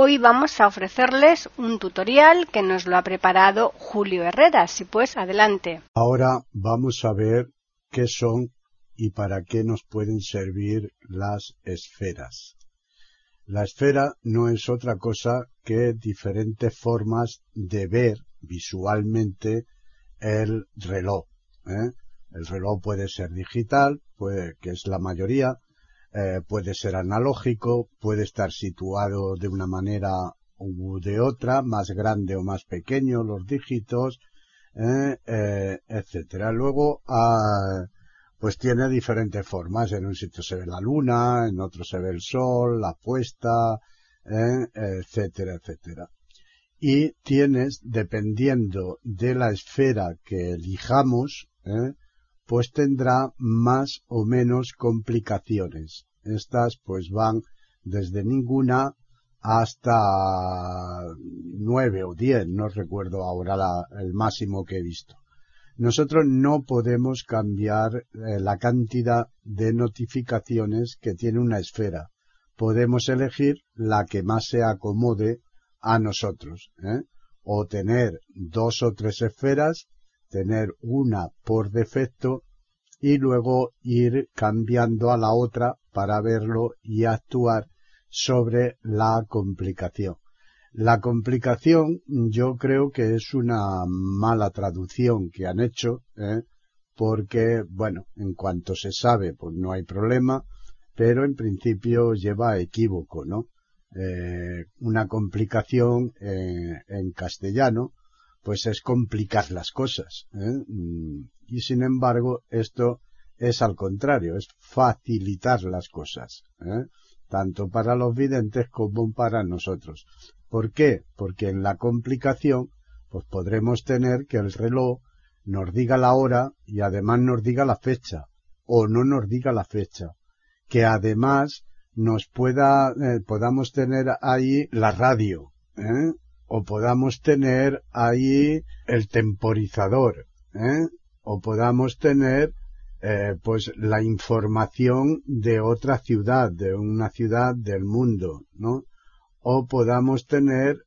Hoy vamos a ofrecerles un tutorial que nos lo ha preparado Julio Herrera. Si pues, adelante. Ahora vamos a ver qué son y para qué nos pueden servir las esferas. La esfera no es otra cosa que diferentes formas de ver visualmente el reloj. ¿eh? El reloj puede ser digital, puede, que es la mayoría, eh, puede ser analógico, puede estar situado de una manera u de otra, más grande o más pequeño los dígitos, ¿eh? eh etcétera. Luego, ah, pues tiene diferentes formas. En un sitio se ve la luna, en otro se ve el sol, la puesta, ¿eh? etcétera, etcétera y tienes, dependiendo de la esfera que elijamos, ¿eh? Pues tendrá más o menos complicaciones. Estas pues van desde ninguna hasta nueve o diez, no recuerdo ahora el máximo que he visto. Nosotros no podemos cambiar eh, la cantidad de notificaciones que tiene una esfera. Podemos elegir la que más se acomode a nosotros. ¿eh? O tener dos o tres esferas, tener una por defecto y luego ir cambiando a la otra para verlo y actuar sobre la complicación. La complicación yo creo que es una mala traducción que han hecho, ¿eh? porque, bueno, en cuanto se sabe, pues no hay problema, pero en principio lleva equívoco, ¿no? eh, una complicación eh, en castellano, pues es complicar las cosas. ¿eh? Mm, y sin embargo, esto es al contrario, es facilitar las cosas, ¿eh? tanto para los videntes como para nosotros. ¿Por qué? Porque en la complicación, pues podremos tener que el reloj nos diga la hora y además nos diga la fecha, o no nos diga la fecha, que además nos pueda, eh, podamos tener ahí la radio, ¿eh? O podamos tener ahí el temporizador, ¿eh? o podamos tener eh, pues la información de otra ciudad, de una ciudad del mundo, ¿no? O podamos tener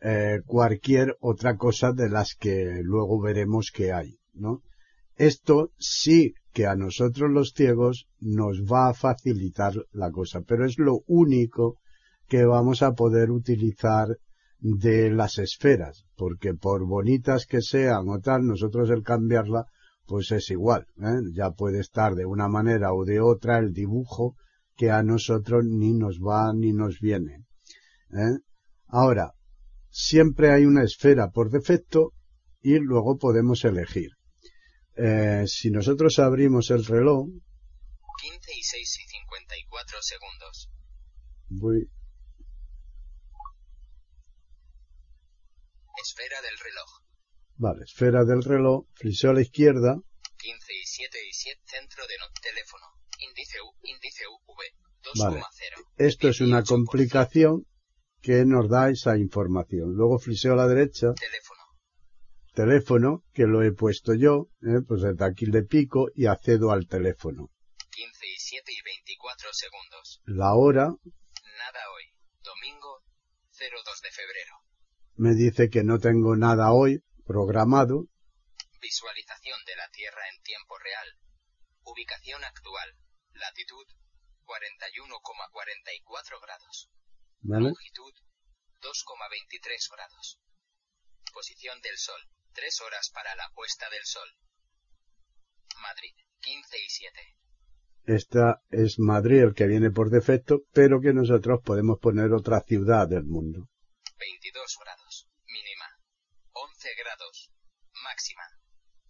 eh, cualquier otra cosa de las que luego veremos que hay, ¿no? Esto sí que a nosotros los ciegos nos va a facilitar la cosa, pero es lo único que vamos a poder utilizar de las esferas, porque por bonitas que sean o tal, nosotros el cambiarla, pues es igual, ¿eh? ya puede estar de una manera o de otra el dibujo que a nosotros ni nos va ni nos viene. ¿eh? Ahora, siempre hay una esfera por defecto y luego podemos elegir. Eh, si nosotros abrimos el reloj. 15 y 6 y 54 segundos. Voy. Esfera del reloj. Vale, esfera del reloj. Friseo a la izquierda. 15 y 7 y 7 centro de no teléfono. Índice U, índice UV. 2,0. Vale. Esto es una complicación que nos da esa información. Luego friseo a la derecha. Teléfono teléfono, que lo he puesto yo, ¿eh? pues desde aquí le pico y accedo al teléfono. 15 y 7 y 24 segundos. La hora. Nada hoy. Domingo 02 de febrero. Me dice que no tengo nada hoy programado. Visualización de la Tierra en tiempo real. Ubicación actual. Latitud 41,44 grados. ¿Vale? Longitud 2,23 grados. Posición del Sol. Tres horas para la puesta del sol. Madrid, 15 y 7. Esta es Madrid el que viene por defecto, pero que nosotros podemos poner otra ciudad del mundo. 22 grados, mínima. 11 grados, máxima.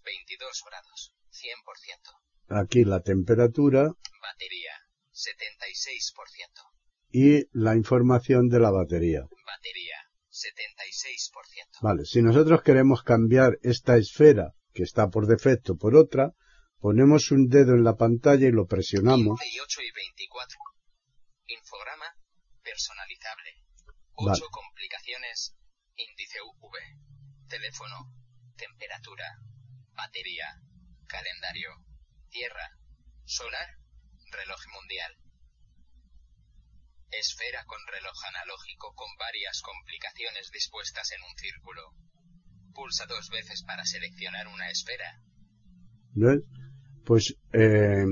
22 grados, 100%. Aquí la temperatura. Batería, 76%. y la información de la batería. Batería, 76%. Vale, si nosotros queremos cambiar esta esfera que está por defecto por otra, ponemos un dedo en la pantalla y lo presionamos. 15 y 8 y 24. Infograma, personalizable. Vale. 8 complicaciones, índice UV. Teléfono, temperatura, batería, calendario, tierra, solar, reloj mundial. Esfera con reloj analógico con varias complicaciones dispuestas en un círculo. Pulsa dos veces para seleccionar una esfera. ¿ves? Pues eh,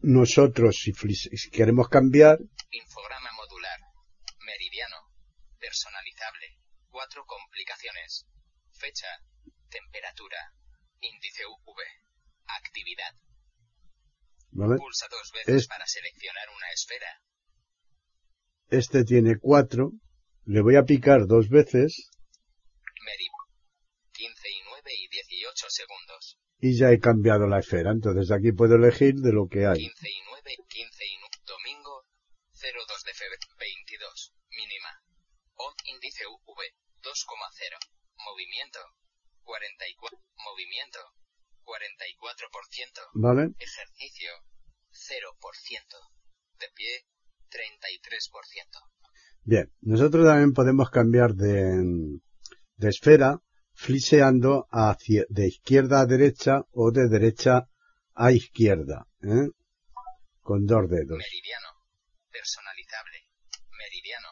nosotros si, si queremos cambiar, Infograma modular. Meridiano. Personalizable. Cuatro complicaciones. Fecha. Temperatura. Índice UV. Actividad. ¿vale? Pulsa dos veces Es- para seleccionar una esfera. este tiene cuatro, le voy a picar dos veces Meri. 15 y 9 y 18 segundos. y ya he cambiado la esfera. Entonces aquí puedo elegir de lo que hay. 15 y 9, 15 y 9. Domingo. 02 de febrero. 22. Mínima. On índice UV. 2,0. Movimiento. 44. Movimiento. 44%. ¿Vale? Ejercicio. 0%. De pie. 33%. Bien, nosotros también podemos cambiar de, de esfera fliseando hacia, de izquierda a derecha o de derecha a izquierda, ¿eh? con dos dedos. Meridiano. Personalizable. Meridiano.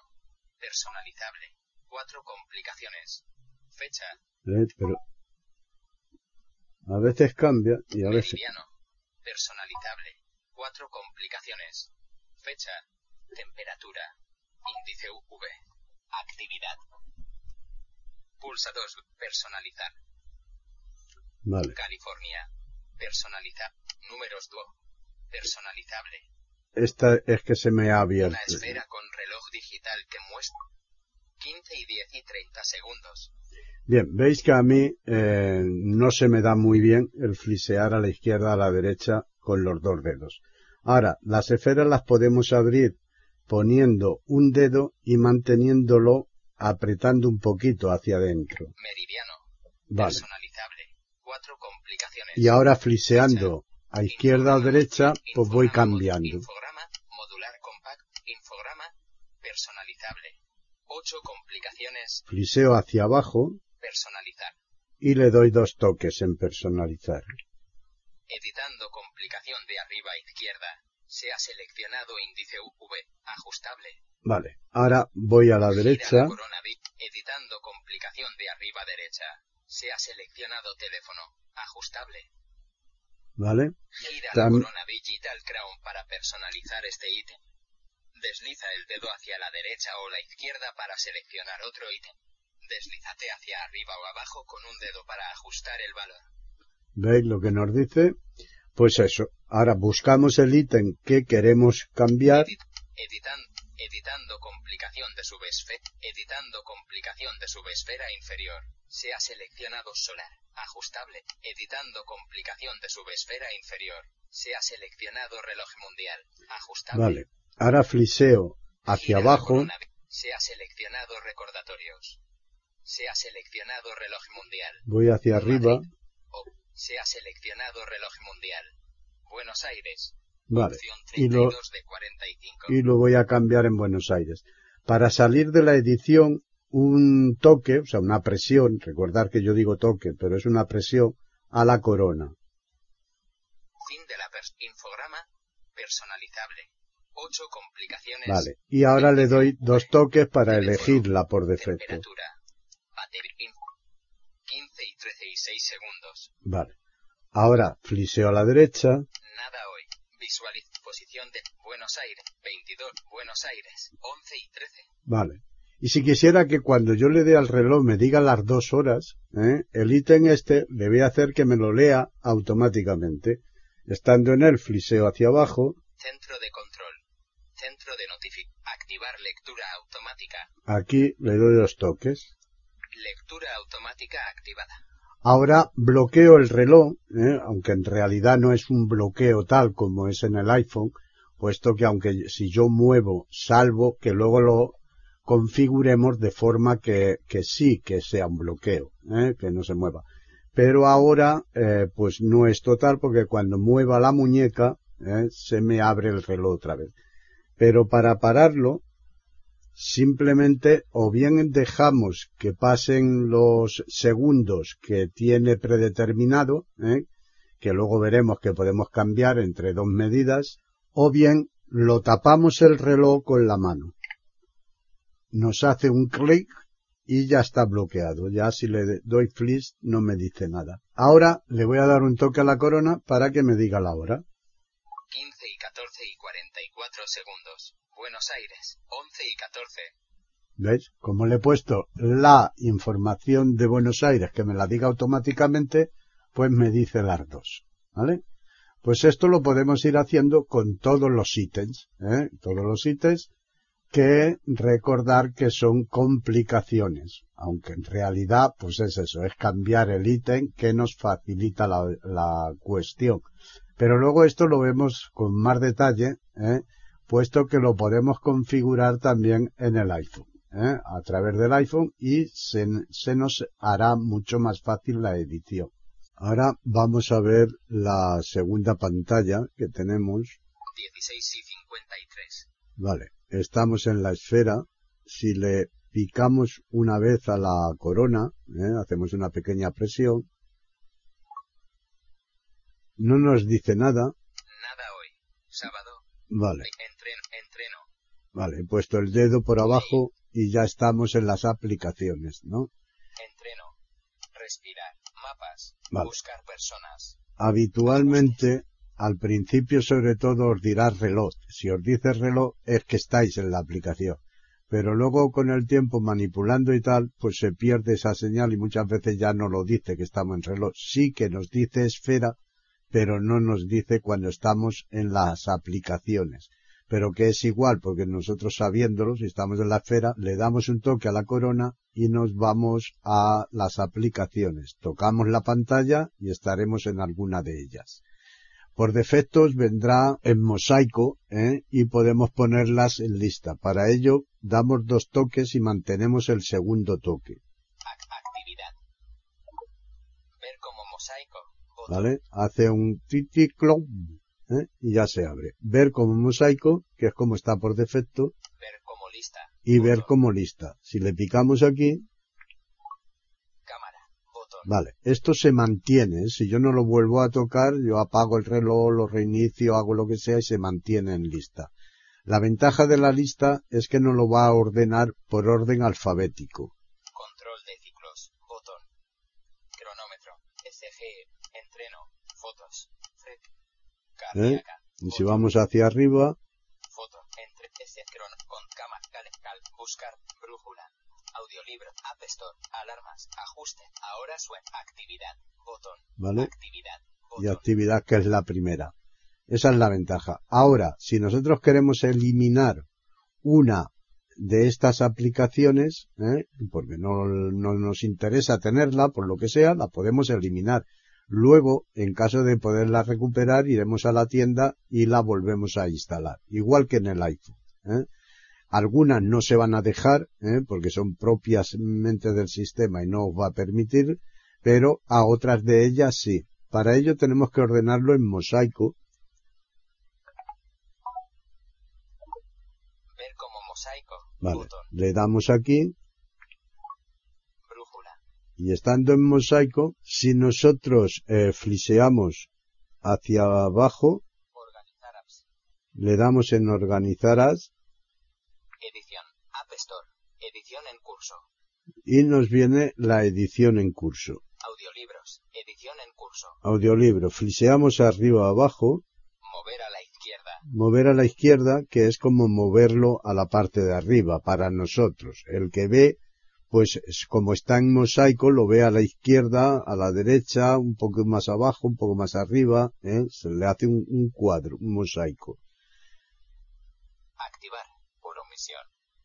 Personalizable. Cuatro complicaciones. Fecha. ¿eh? Pero a veces cambia y a veces... Meridiano. Personalizable. Cuatro complicaciones. Fecha. Temperatura. Índice UV. Actividad. Pulsa 2. Personalizar. Vale. California. Personalizar. Números duo. Personalizable. Esta es que se me ha abierto. Una esfera con reloj digital que muestra 15 y 10 y 30 segundos. Bien, veis que a mí eh, no se me da muy bien el flisear a la izquierda a la derecha con los dos dedos. Ahora, las esferas las podemos abrir poniendo un dedo y manteniéndolo apretando un poquito hacia adentro. Meridiano. Vale. Personalizable. Cuatro complicaciones. Y ahora fliseando a izquierda o derecha, pues voy cambiando. Infograma, modular compact, infograma, personalizable. Ocho complicaciones, Fliseo hacia abajo personalizar. y le doy dos toques en personalizar. Editando complicación de arriba a izquierda. Se ha seleccionado índice UV, ajustable. Vale, ahora voy a la Gira derecha. la corona Editando complicación de arriba derecha. Se ha seleccionado teléfono, ajustable. ¿Vale? Gira Tam- la corona Digital Crown para personalizar este ítem. Desliza el dedo hacia la derecha o la izquierda para seleccionar otro ítem. Deslízate hacia arriba o abajo con un dedo para ajustar el valor. ¿Veis lo que nos dice? Pues eso. Ahora buscamos el ítem que queremos cambiar. Edit- editan- editando complicación de subesfera. Editando complicación de subesfera inferior. Se ha seleccionado solar. Ajustable. Editando complicación de subesfera inferior. Se ha seleccionado reloj mundial. Ajustable. Vale. Ahora fliseo hacia Gira abajo. Se ha seleccionado recordatorios. Se ha seleccionado reloj mundial. Voy hacia arriba. Madrid. O. Se ha seleccionado reloj mundial. Buenos Aires. Vale. Y lo, 32 de 45. y lo voy a cambiar en Buenos Aires. Para salir de la edición, un toque, o sea, una presión, recordar que yo digo toque, pero es una presión a la corona. Fin de la pers- infograma. Personalizable. 8 complicaciones. Vale. Y ahora le doy dos toques para elegirla por defecto. Temperatura. Batería. in- 15 y 13 y 6 segundos. Vale. Ahora fliseo a la derecha. Nada hoy. Visualiz. Posición de Buenos Aires. 22. Buenos Aires. 11 y 13. Vale. Y si quisiera que cuando yo le dé al reloj me diga las dos horas, ¿eh? el ítem este le voy a hacer que me lo lea automáticamente. Estando en él, fliseo hacia abajo. Centro de control. Centro de notific. Activar lectura automática. Aquí le doy dos toques. Lectura automática activada. Ahora bloqueo el reloj, ¿eh? aunque en realidad no es un bloqueo tal como es en el iPhone, puesto que aunque si yo muevo, salvo que luego lo configuremos de forma que, que sí que sea un bloqueo, ¿eh? que no se mueva. Pero ahora, eh, pues no es total porque cuando mueva la muñeca, se me abre el reloj otra vez. Pero para pararlo, simplemente o bien dejamos que pasen los segundos que tiene predeterminado, ¿eh? que luego veremos que podemos cambiar entre dos medidas, o bien lo tapamos el reloj con la mano. Nos hace un clic y ya está bloqueado. Ya si le doy flick no me dice nada. Ahora le voy a dar un toque a la corona para que me diga la hora. 15 y 14 y 44 segundos. Buenos Aires, 11 y 14. ¿Veis? Como le he puesto la información de Buenos Aires que me la diga automáticamente, pues me dice las dos. ¿Vale? Pues esto lo podemos ir haciendo con todos los ítems, ¿eh? Todos los ítems que recordar que son complicaciones, aunque en realidad, pues es eso, es cambiar el ítem que nos facilita la, la cuestión. Pero luego esto lo vemos con más detalle, ¿eh? Puesto que lo podemos configurar también en el iPhone, ¿eh? a través del iPhone y se, se nos hará mucho más fácil la edición. Ahora vamos a ver la segunda pantalla que tenemos. 16 y 53. Vale, estamos en la esfera. Si le picamos una vez a la corona, ¿eh? hacemos una pequeña presión, no nos dice nada. Nada hoy. Sábado. Vale, Entreno. entreno. vale, he puesto el dedo por abajo y ya estamos en las aplicaciones, ¿no? Entreno. Respirar. Mapas. Vale. Buscar personas. Habitualmente, al principio sobre todo os dirá reloj. Si os dice reloj es que estáis en la aplicación. Pero luego con el tiempo manipulando y tal, pues se pierde esa señal y muchas veces ya no lo dice que estamos en reloj. Sí que nos dice esfera, pero no nos dice cuando estamos en las aplicaciones. Pero que es igual, porque nosotros sabiéndolo, si estamos en la esfera, le damos un toque a la corona y nos vamos a las aplicaciones. Tocamos la pantalla y estaremos en alguna de ellas. Por defecto os vendrá en mosaico ¿eh? y podemos ponerlas en lista. Para ello damos dos toques y mantenemos el segundo toque. ¿Vale? Hace un titiclo ¿eh? y ya se abre. Ver como mosaico, que es como está por defecto, Ver como lista. y ver como lista. Si le picamos aquí, Cámara. Botón. vale, esto se mantiene. ¿eh? Si yo no lo vuelvo a tocar, yo apago el reloj, lo reinicio, hago lo que sea y se mantiene en lista. La ventaja de la lista es que no lo va a ordenar por orden alfabético. Control de ciclos. Botón. Cronómetro. ECG. Entreno. Fotos. Cardíaca. Y si vamos hacia arriba, Foto. Entre. Crono. Con cámara. Cal. Buscar. Brújula. Audiolibro. App Store. Alarmas. Ajuste. Ahora suena. Actividad. Botón. ¿vale? Actividad. y Botón. actividad que es la primera. Esa es la ventaja. Ahora, si nosotros queremos eliminar una de estas aplicaciones, ¿eh? porque no, no nos interesa tenerla, por lo que sea, la podemos eliminar. Luego, en caso de poderla recuperar, iremos a la tienda y la volvemos a instalar. Igual que en el iPhone. ¿eh? Algunas no se van a dejar, ¿eh? porque son propiamente del sistema y no os va a permitir, pero a otras de ellas sí. Para ello tenemos que ordenarlo en mosaico, Ver como mosaico. Vale. Le damos aquí. Y estando en mosaico, si nosotros eh, fliseamos hacia abajo, le damos en organizar as Edición. App Store. Edición en curso. y nos viene la edición en curso. Audiolibros. Edición en curso. Audiolibro, fliseamos arriba abajo, Mover a la izquierda. mover a la izquierda, que es como moverlo a la parte de arriba para nosotros. El que ve, pues es como está en mosaico, lo ve a la izquierda, a la derecha, un poco más abajo, un poco más arriba, ¿eh? se le hace un, un cuadro, un mosaico. Activar. Por omisión.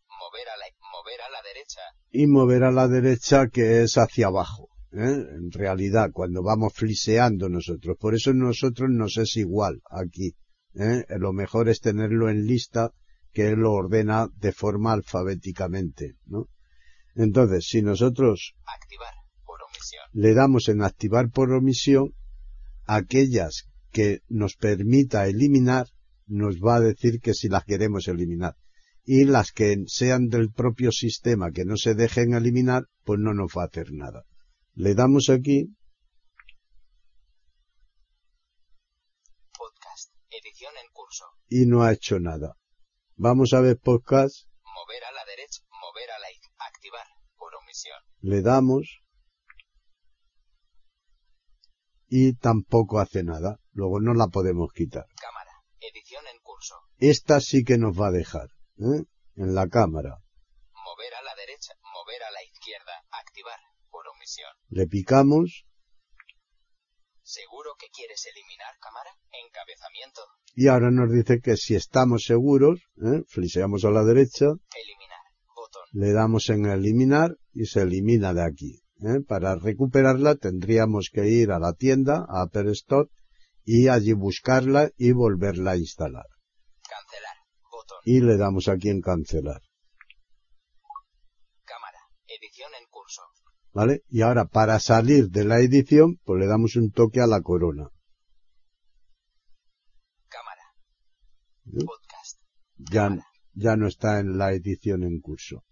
Mover a la, mover a la derecha. Y mover a la derecha, que es hacia abajo. ¿eh? En realidad, cuando vamos fliseando nosotros. Por eso nosotros nos es igual aquí. ¿eh? Lo mejor es tenerlo en lista que él lo ordena de forma alfabéticamente, ¿no? Entonces, si nosotros Activar. Por omisión. le damos en activar por omisión, aquellas que nos permita eliminar, nos va a decir que si las queremos eliminar. Y las que sean del propio sistema que no se dejen eliminar, pues no nos va a hacer nada. Le damos aquí, Podcast. Edición en curso. y no ha hecho nada. Vamos a ver podcast, Mover a la derecha. Mover a la izquierda. Activar. Omisión. le damos y tampoco hace nada. Luego no la podemos quitar. Cámara. Edición en curso. Esta sí que nos va a dejar, ¿eh? En la cámara. Mover a la derecha. Mover a la izquierda. Activar. Por omisión. Le picamos ¿Seguro que quieres eliminar cámara? Encabezamiento. y ahora nos dice que si estamos seguros, ¿eh? fliseamos a la derecha, Eliminar. Botón. le damos en eliminar y se elimina de aquí. ¿eh? Para recuperarla tendríamos que ir a la tienda, a Apple Store, y allí buscarla y volverla a instalar. Cancelar. Botón. Y le damos aquí en cancelar. Cámara. Edición en curso. ¿Vale? Y ahora para salir de la edición, pues le damos un toque a la corona. Cámara. ¿eh? Podcast. ya, ya no está en la edición en curso.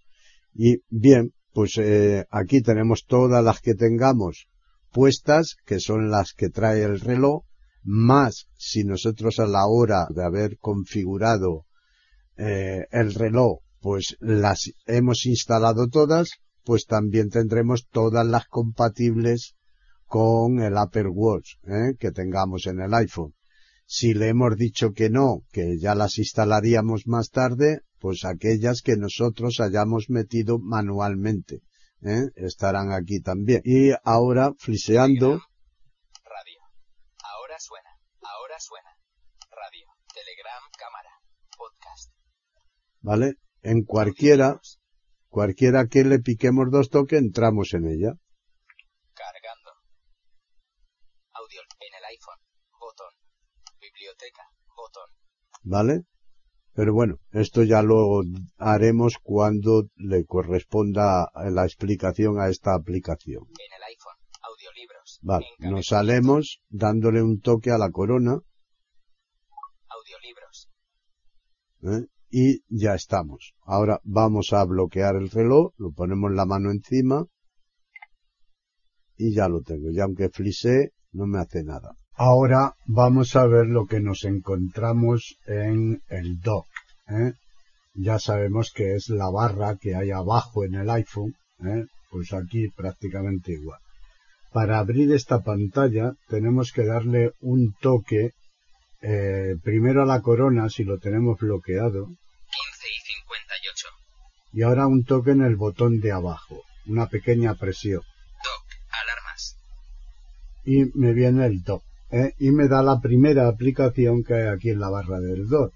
Y bien, pues eh, aquí tenemos todas las que tengamos puestas, que son las que trae el reloj, más si nosotros a la hora de haber configurado eh, el reloj, pues las hemos instalado todas, pues también tendremos todas las compatibles con el Apple Watch ¿eh? que tengamos en el iPhone. Si le hemos dicho que no, que ya las instalaríamos más tarde, pues aquellas que nosotros hayamos metido manualmente, ¿eh? estarán aquí también. Y ahora, fliseando, Radio. Ahora suena. Ahora suena. Radio. Telegram. Cámara. Podcast. ¿vale? En cualquiera, cualquiera que le piquemos dos toques, entramos en ella. Cargando. Audio. En el iPhone. Botón. Biblioteca. Botón. ¿Vale? Pero bueno, esto ya lo haremos cuando le corresponda la explicación a esta aplicación. En el iPhone. Audiolibros. Vale, nos salemos dándole un toque a la corona Audiolibros. ¿eh? y ya estamos. Ahora vamos a bloquear el reloj, lo ponemos la mano encima y ya lo tengo. Ya aunque flisee, no me hace nada. Ahora vamos a ver lo que nos encontramos en el dock. ¿eh? Ya sabemos que es la barra que hay abajo en el iPhone, ¿eh? pues aquí prácticamente igual. Para abrir esta pantalla tenemos que darle un toque eh, primero a la corona si lo tenemos bloqueado 15 y 58. y ahora un toque en el botón de abajo, una pequeña presión Doc. Alarmas. y me viene el dock ¿eh? y me da la primera aplicación que hay aquí en la barra del dock.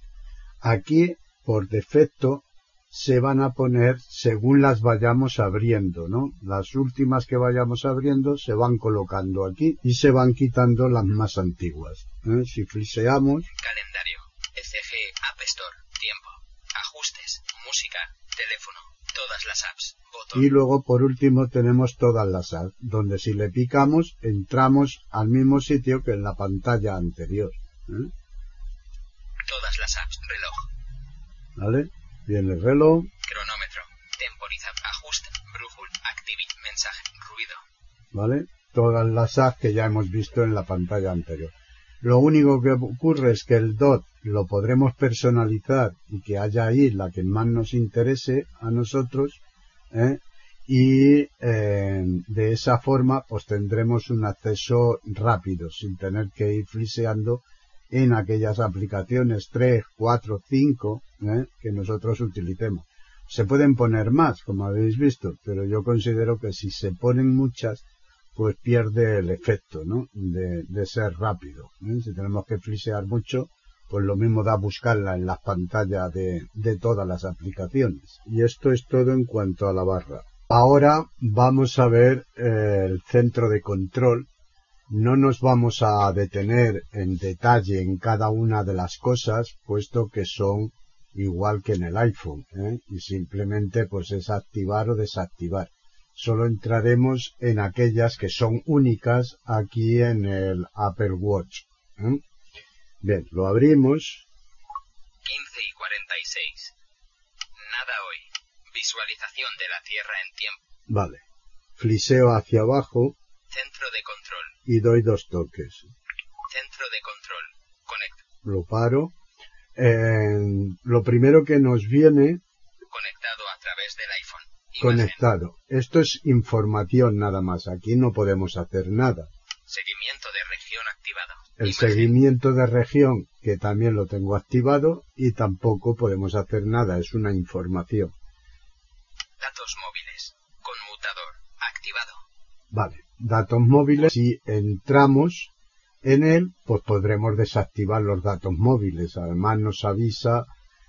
Aquí por defecto se van a poner según las vayamos abriendo, ¿no? Las últimas que vayamos abriendo se van colocando aquí y se van quitando las más antiguas. ¿eh? Si fliseamos, Calendario. ECG. App Store. Tiempo. Ajustes. Música. Teléfono. Todas las apps. Botón. y luego por último tenemos todas las apps, donde si le picamos entramos al mismo sitio que en la pantalla anterior. ¿eh? Todas las apps. Reloj. ¿Vale? Viene el reloj, Cronómetro. Temporizar. Ajuste. Brújula. Activit. Mensaje. Ruido. ¿vale? Todas las apps que ya hemos visto en la pantalla anterior. Lo único que ocurre es que el DOT lo podremos personalizar y que haya ahí la que más nos interese a nosotros, ¿eh? y eh, de esa forma pues tendremos un acceso rápido sin tener que ir fliseando en aquellas aplicaciones 3, 4, 5 ¿eh? que nosotros utilicemos. Se pueden poner más, como habéis visto, pero yo considero que si se ponen muchas, pues pierde el efecto, ¿no? De, ser rápido. ¿eh? Si tenemos que flisear mucho, pues lo mismo da buscarla en las pantallas de, de todas las aplicaciones. Y esto es todo en cuanto a la barra. Ahora vamos a ver eh, el centro de control No nos vamos a detener en detalle en cada una de las cosas, puesto que son igual que en el iPhone, ¿eh? y simplemente pues es activar o desactivar. Solo entraremos en aquellas que son únicas aquí en el Apple Watch. ¿eh? Bien, lo abrimos. 15 y 46. Nada hoy. Visualización de la Tierra en tiempo. Vale. Fliseo hacia abajo Centro de control. y doy dos toques. Centro de control. Conect. Lo paro. Eh, lo primero que nos viene Conectado a través del iPhone. Conectado. Esto es información nada más. Aquí no podemos hacer nada. Seguimiento de región activado. El Imagen. seguimiento de región, que también lo tengo activado, y tampoco podemos hacer nada. Es una información. Datos móviles. Conmutador. Activado. Vale. Datos móviles. Si entramos en él, pues podremos desactivar los datos móviles. Además nos avisa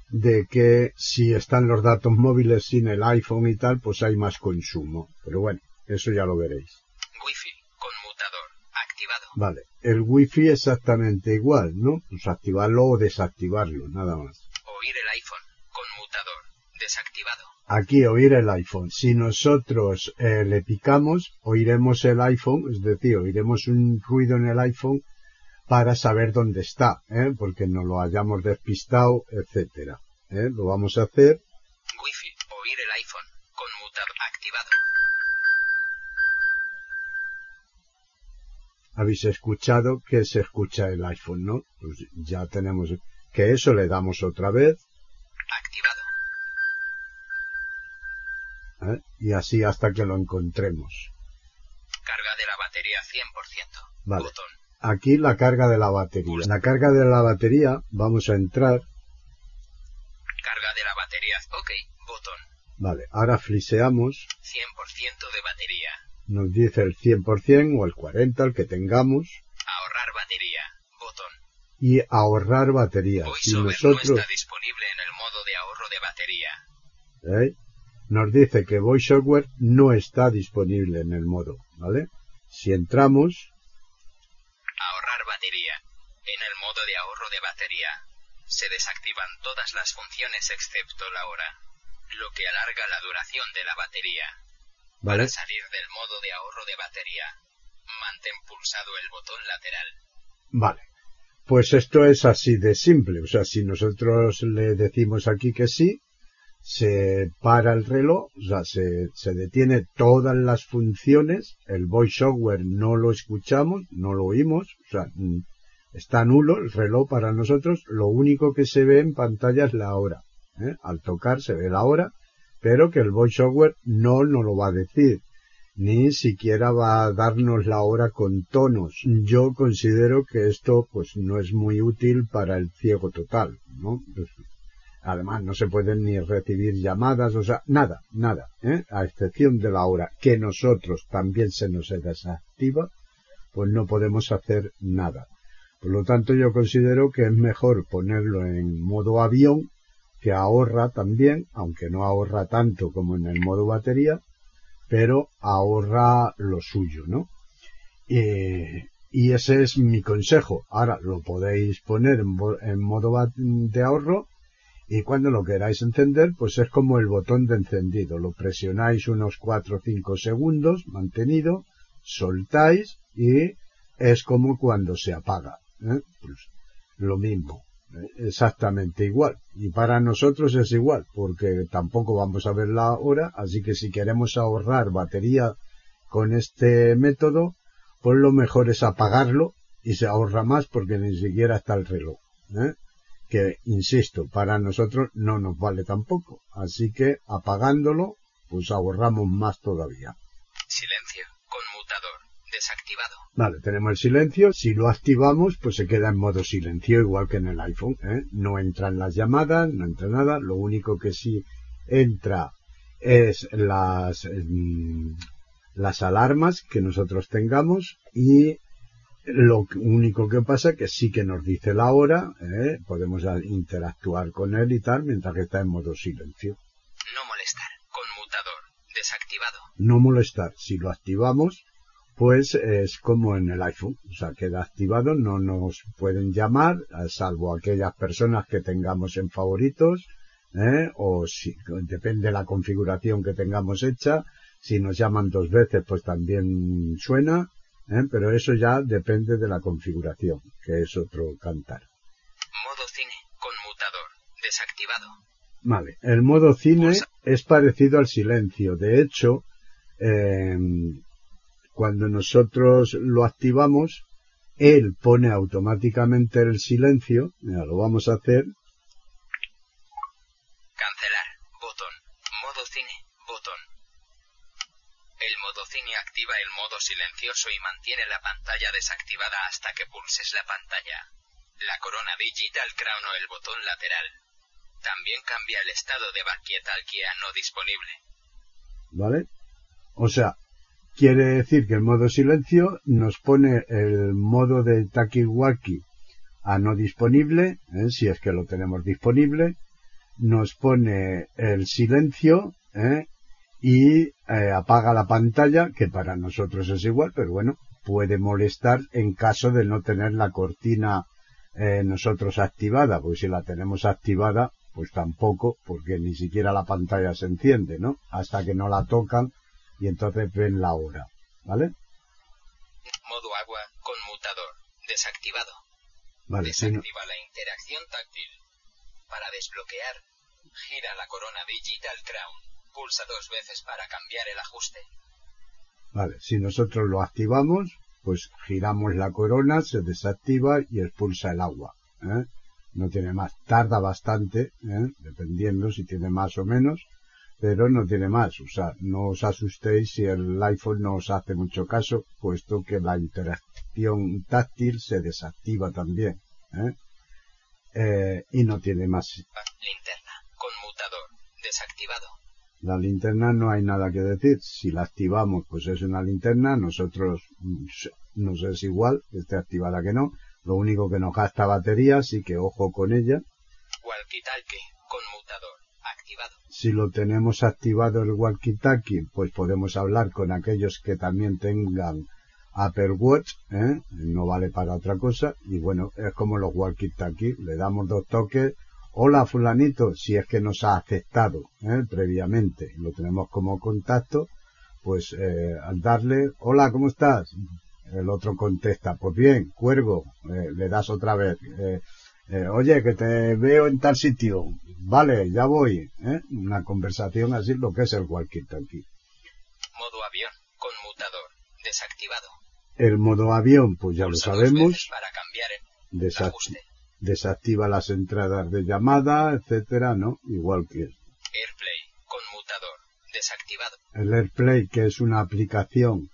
de que si están los datos móviles sin el iPhone y tal, pues hay más consumo. Pero bueno, eso ya lo veréis. Wi-Fi. Conmutador. Activado. Vale. El wifi exactamente igual, ¿no? Pues activarlo o desactivarlo, nada más. Oír el iPhone. Conmutador. Desactivado. Aquí oír el iPhone. Si nosotros eh, le picamos, oiremos el iPhone, es decir, oiremos un ruido en el iPhone para saber dónde está, ¿eh? porque no lo hayamos despistado, etcétera. ¿eh? Lo vamos a hacer. Wi-Fi. Oír el iPhone. Conmutador. Activado. Habéis escuchado que se escucha el iPhone, ¿no? Pues ya tenemos que eso le damos otra vez Activado. ¿eh? y así hasta que lo encontremos. Carga de la batería 100%. Vale. Botón. Aquí la carga de la batería. La carga de la batería, vamos a entrar. Carga de la batería. Ok. Botón. Vale, ahora fliseamos. 100% de batería. Nos dice el 100% o el 40%, el que tengamos. Ahorrar batería. Botón. Y ahorrar batería. Si VoiceOver no nosotros, está disponible en el modo de ahorro de batería. ¿eh? nos dice que VoiceOver no está disponible en el modo, ¿vale? Si entramos. En el modo de ahorro de batería. Se desactivan todas las funciones excepto la hora. Lo que alarga la duración de la batería. ¿vale? Para salir del modo de ahorro de batería. Mantén pulsado el botón lateral. Vale. Pues esto es así de simple. O sea, si nosotros le decimos aquí que sí, se para el reloj, o sea, se, se detiene todas las funciones, el voiceover no lo escuchamos, no lo oímos, o sea, está nulo el reloj para nosotros, lo único que se ve en pantalla es la hora. ¿eh? Al tocar se ve la hora, pero que el voiceover no nos lo va a decir ni siquiera va a darnos la hora con tonos. Yo considero que esto pues no es muy útil para el ciego total, ¿no? Pues, además no se pueden ni recibir llamadas, o sea, nada, nada, ¿eh? a excepción de la hora que nosotros también se nos desactiva, pues no podemos hacer nada. Por lo tanto, yo considero que es mejor ponerlo en modo avión, que ahorra también, aunque no ahorra tanto como en el modo batería, pero ahorra lo suyo, ¿no? Eh, y ese es mi consejo. Ahora lo podéis poner en, en modo de ahorro y cuando lo queráis encender, pues es como el botón de encendido. Lo presionáis unos 4 o 5 segundos, mantenido, soltáis y es como cuando se apaga. ¿Eh? Pues lo mismo, ¿eh? exactamente igual. Y para nosotros es igual, porque tampoco vamos a ver la hora, así que si queremos ahorrar batería con este método, pues lo mejor es apagarlo y se ahorra más porque ni siquiera está el reloj. ¿eh? Que, insisto, para nosotros no nos vale tampoco. Así que apagándolo, pues ahorramos más todavía. Silencio. Conmutador. Desactivado. Vale, tenemos el silencio. Si lo activamos, pues se queda en modo silencio, igual que en el iPhone. ¿eh? No entran las llamadas, no entra nada. Lo único que sí entra es las, mm, las alarmas que nosotros tengamos y lo único que pasa es que sí que nos dice la hora, ¿eh? podemos interactuar con él y tal, mientras que está en modo silencio. No molestar. Conmutador. Desactivado. No molestar. Si lo activamos, pues es como en el iPhone, o sea, queda activado, no nos pueden llamar, salvo aquellas personas que tengamos en favoritos, ¿eh? o si depende de la configuración que tengamos hecha, si nos llaman dos veces, pues también suena, ¿eh? pero eso ya depende de la configuración, que es otro cantar. Modo cine, conmutador, desactivado. Vale, el modo cine es parecido al silencio. De hecho, eh, cuando nosotros lo activamos, él pone automáticamente el silencio. Mira, lo vamos a hacer. Cancelar, botón. Modo cine, botón. El modo cine activa el modo silencioso y mantiene la pantalla desactivada hasta que pulses la pantalla. La corona digital crown o el botón lateral. También cambia el estado de Talkie a no disponible. ¿Vale? O sea, quiere decir que el modo silencio nos pone el modo de Takiwaki a no disponible, ¿eh? si es que lo tenemos disponible, nos pone el silencio ¿eh? y eh, apaga la pantalla, que para nosotros es igual, pero bueno, puede molestar en caso de no tener la cortina nosotros activada, porque si la tenemos activada, pues tampoco, porque ni siquiera la pantalla se enciende, ¿no? Hasta que no la tocan y entonces ven la hora, ¿vale? Modo agua, conmutador, desactivado. Vale, Desactiva la interacción táctil. Para desbloquear, gira la corona Digital Crown. Pulsa dos veces para cambiar el ajuste. Vale, si nosotros lo activamos, pues giramos la corona, se desactiva y expulsa el agua. ¿eh? no tiene más. Tarda bastante, ¿eh? dependiendo si tiene más o menos, pero no tiene más. O sea, no os asustéis si el iPhone no os hace mucho caso, puesto que la interacción táctil se desactiva también. ¿eh? Eh, y no tiene más. Linterna, conmutador, desactivado. La linterna no hay nada que decir. Si la activamos, pues es una linterna. Nosotros mm, nos es igual que esté activada que no. Lo único que nos gasta batería, así que ojo con ella. Walkie-talkie, conmutador. Si lo tenemos activado el walkie-talkie, pues podemos hablar con aquellos que también tengan Apple Watch, ¿eh? no vale para otra cosa. Y bueno, es como los walkie-talkie, le damos dos toques. Hola fulanito, si es que nos ha aceptado ¿eh? previamente, lo tenemos como contacto, pues eh, al darle, hola, ¿cómo estás? El otro contesta, pues bien, cuergo, eh, le das otra vez. Eh, eh, oye, que te veo en tal sitio. Vale, ya voy. Una conversación así, lo que es el walkie-talkie. Modo avión, conmutador, desactivado. El modo avión, pues ya lo sabemos. Para cambiar desactiva las entradas de llamada, etcétera, ¿no? Igual que AirPlay, conmutador, desactivado. El AirPlay, que es una aplicación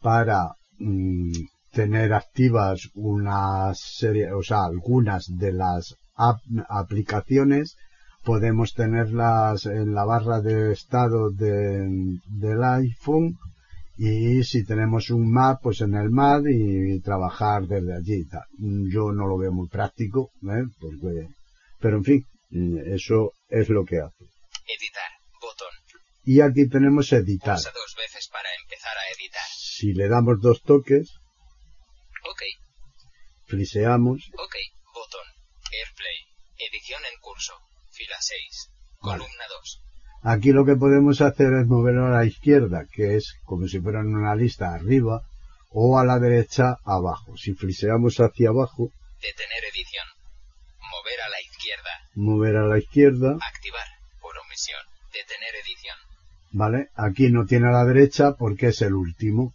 para Mm, tener activas una serie, o sea, algunas de las aplicaciones, podemos tenerlas en la barra de estado del iPhone y si tenemos un Mac, pues en el Mac y, trabajar desde allí. Yo no lo veo muy práctico, ¿eh? pero en fin, eso es lo que hace. Editar, botón. Y aquí tenemos editar. dos veces para empezar a editar. Si le damos dos toques, fliseamos, ok, botón, AirPlay, edición en curso, fila 6, columna 2. Aquí lo que podemos hacer es moverlo a la izquierda, que es como si fuera en una lista arriba, o a la derecha abajo. Si fliseamos hacia abajo, detener edición, mover a la izquierda, mover a la izquierda, activar, por omisión, detener edición. Vale, aquí no tiene a la derecha porque es el último.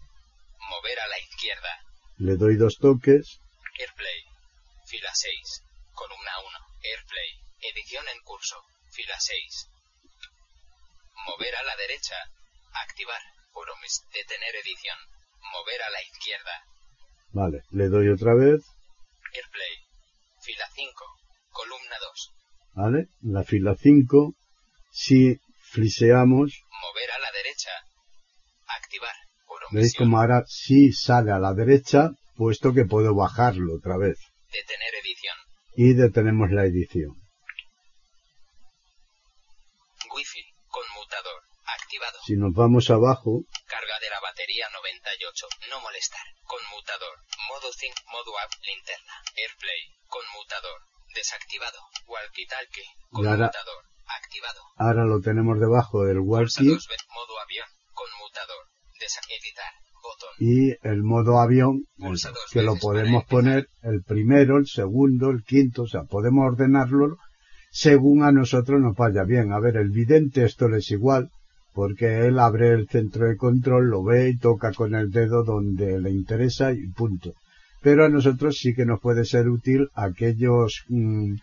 Mover a la izquierda. Le doy dos toques. AirPlay. Fila 6. Columna 1. AirPlay. Edición en curso. Fila 6. Mover a la derecha. Activar. Detener edición. Mover a la izquierda. Vale. Le doy otra vez. AirPlay. Fila 5. Columna 2. Vale. La fila 5. Si fliseamos. Mover a la derecha. Activar. ¿Veis como ahora sí sale a la derecha, puesto que puedo bajarlo otra vez? Detener edición. Y detenemos la edición. Wi-Fi, conmutador, Activado. Si nos vamos abajo, Carga de la batería 98. No molestar. Conmutador. Modo 5. Modo app. Linterna. Airplay. Conmutador. Desactivado. Walkie-talkie. Ahora- Conmutador. Activado. ahora lo tenemos debajo del walkie dos. Modo avión. Conmutador. Deseditar. Y el modo avión, que lo podemos poner el primero, el segundo, el quinto, o sea, podemos ordenarlo según a nosotros nos vaya bien. A ver, el vidente esto le es igual, porque él abre el centro de control, lo ve y toca con el dedo donde le interesa y punto. Pero a nosotros sí que nos puede ser útil aquellos mm,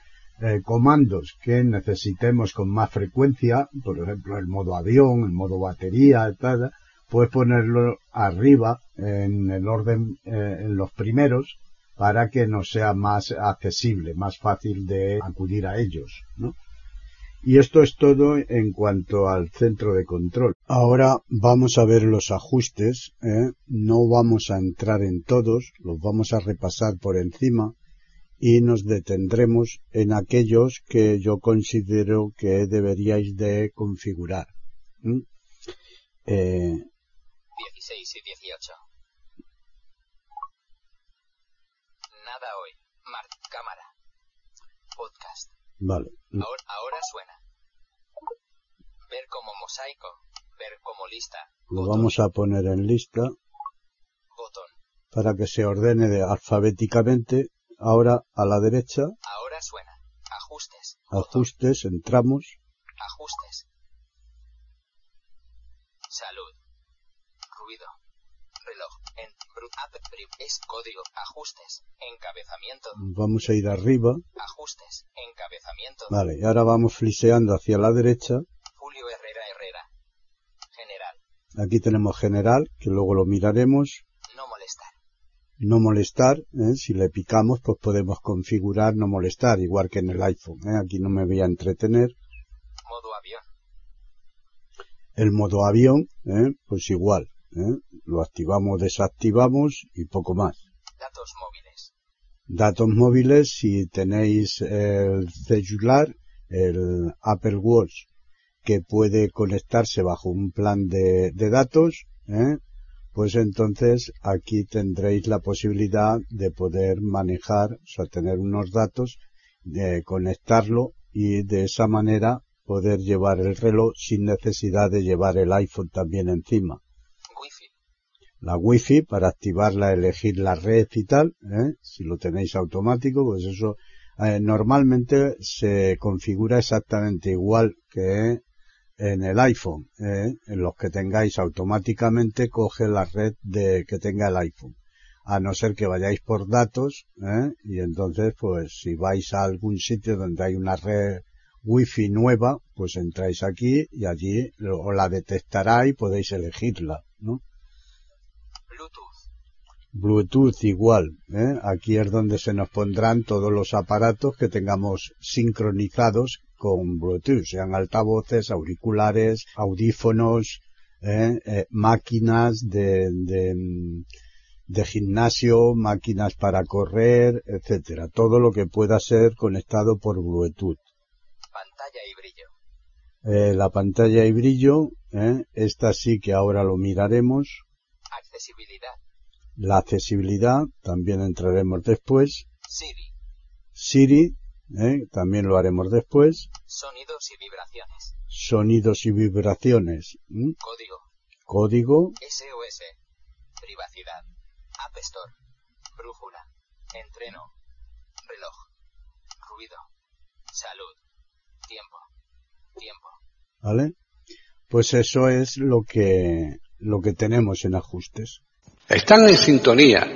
eh, comandos que necesitemos con más frecuencia, por ejemplo el modo avión, el modo batería, etc., puedes ponerlo arriba en el orden, eh, en los primeros, para que nos sea más accesible, más fácil de acudir a ellos, ¿no? Y esto es todo en cuanto al centro de control. Ahora vamos a ver los ajustes. ¿eh? No vamos a entrar en todos, los vamos a repasar por encima y nos detendremos en aquellos que yo considero que deberíais de configurar. Eh, 16 y 18. Nada hoy. Mar. Cámara. Podcast. vale. Ahora, ahora suena. Ver como mosaico. Ver como lista. Lo Botón. vamos a poner en lista Botón. para que se ordene de- alfabéticamente. Ahora a la derecha, Ahora suena. Ajustes. Botón. ajustes, entramos. Ajustes. Salud. Ruido. Reloj. En. Brut. App. Es. Código. Ajustes. Encabezamiento. Vamos a ir arriba. Ajustes. Encabezamiento. Vale, y ahora vamos fliseando hacia la derecha. Julio Herrera Herrera. General. Aquí tenemos general, que luego lo miraremos. No molestar. No molestar, ¿eh? si le picamos, pues podemos configurar no molestar, igual que en el iPhone. ¿eh? Aquí no me voy a entretener. Modo avión. El modo avión, ¿eh? pues igual. ¿Eh? Lo activamos, desactivamos y poco más. Datos móviles. Datos móviles, si tenéis el celular, el Apple Watch, que puede conectarse bajo un plan de, de datos, ¿eh? pues entonces aquí tendréis la posibilidad de poder manejar, o sea, tener unos datos, de conectarlo y de esa manera poder llevar el reloj sin necesidad de llevar el iPhone también encima. La wifi para activarla, elegir la red y tal, ¿eh? si lo tenéis automático, pues eso eh, normalmente se configura exactamente igual que en el iPhone, ¿eh? en los que tengáis automáticamente coge la red de que tenga el iPhone, a no ser que vayáis por datos, ¿eh? y entonces pues si vais a algún sitio donde hay una red wifi nueva, pues entráis aquí y allí os la detectará y podéis elegirla, ¿no? Bluetooth. Bluetooth igual, ¿eh? aquí es donde se nos pondrán todos los aparatos que tengamos sincronizados con Bluetooth, sean altavoces, auriculares, audífonos, ¿eh? Eh, máquinas de, de, de gimnasio, máquinas para correr, etcétera, todo lo que pueda ser conectado por Bluetooth. Pantalla y brillo. Eh, la pantalla y brillo, ¿eh? esta sí que ahora lo miraremos. Accesibilidad. La accesibilidad, también entraremos después. Siri. Siri, ¿eh? también lo haremos después. Sonidos y vibraciones. Sonidos y vibraciones. Código. Código, SOS. Privacidad. App Store. Brújula. Entreno. Reloj. Ruido. Salud. Tiempo. Tiempo. ¿vale? Pues eso es lo que, lo que tenemos en ajustes. Están en sintonía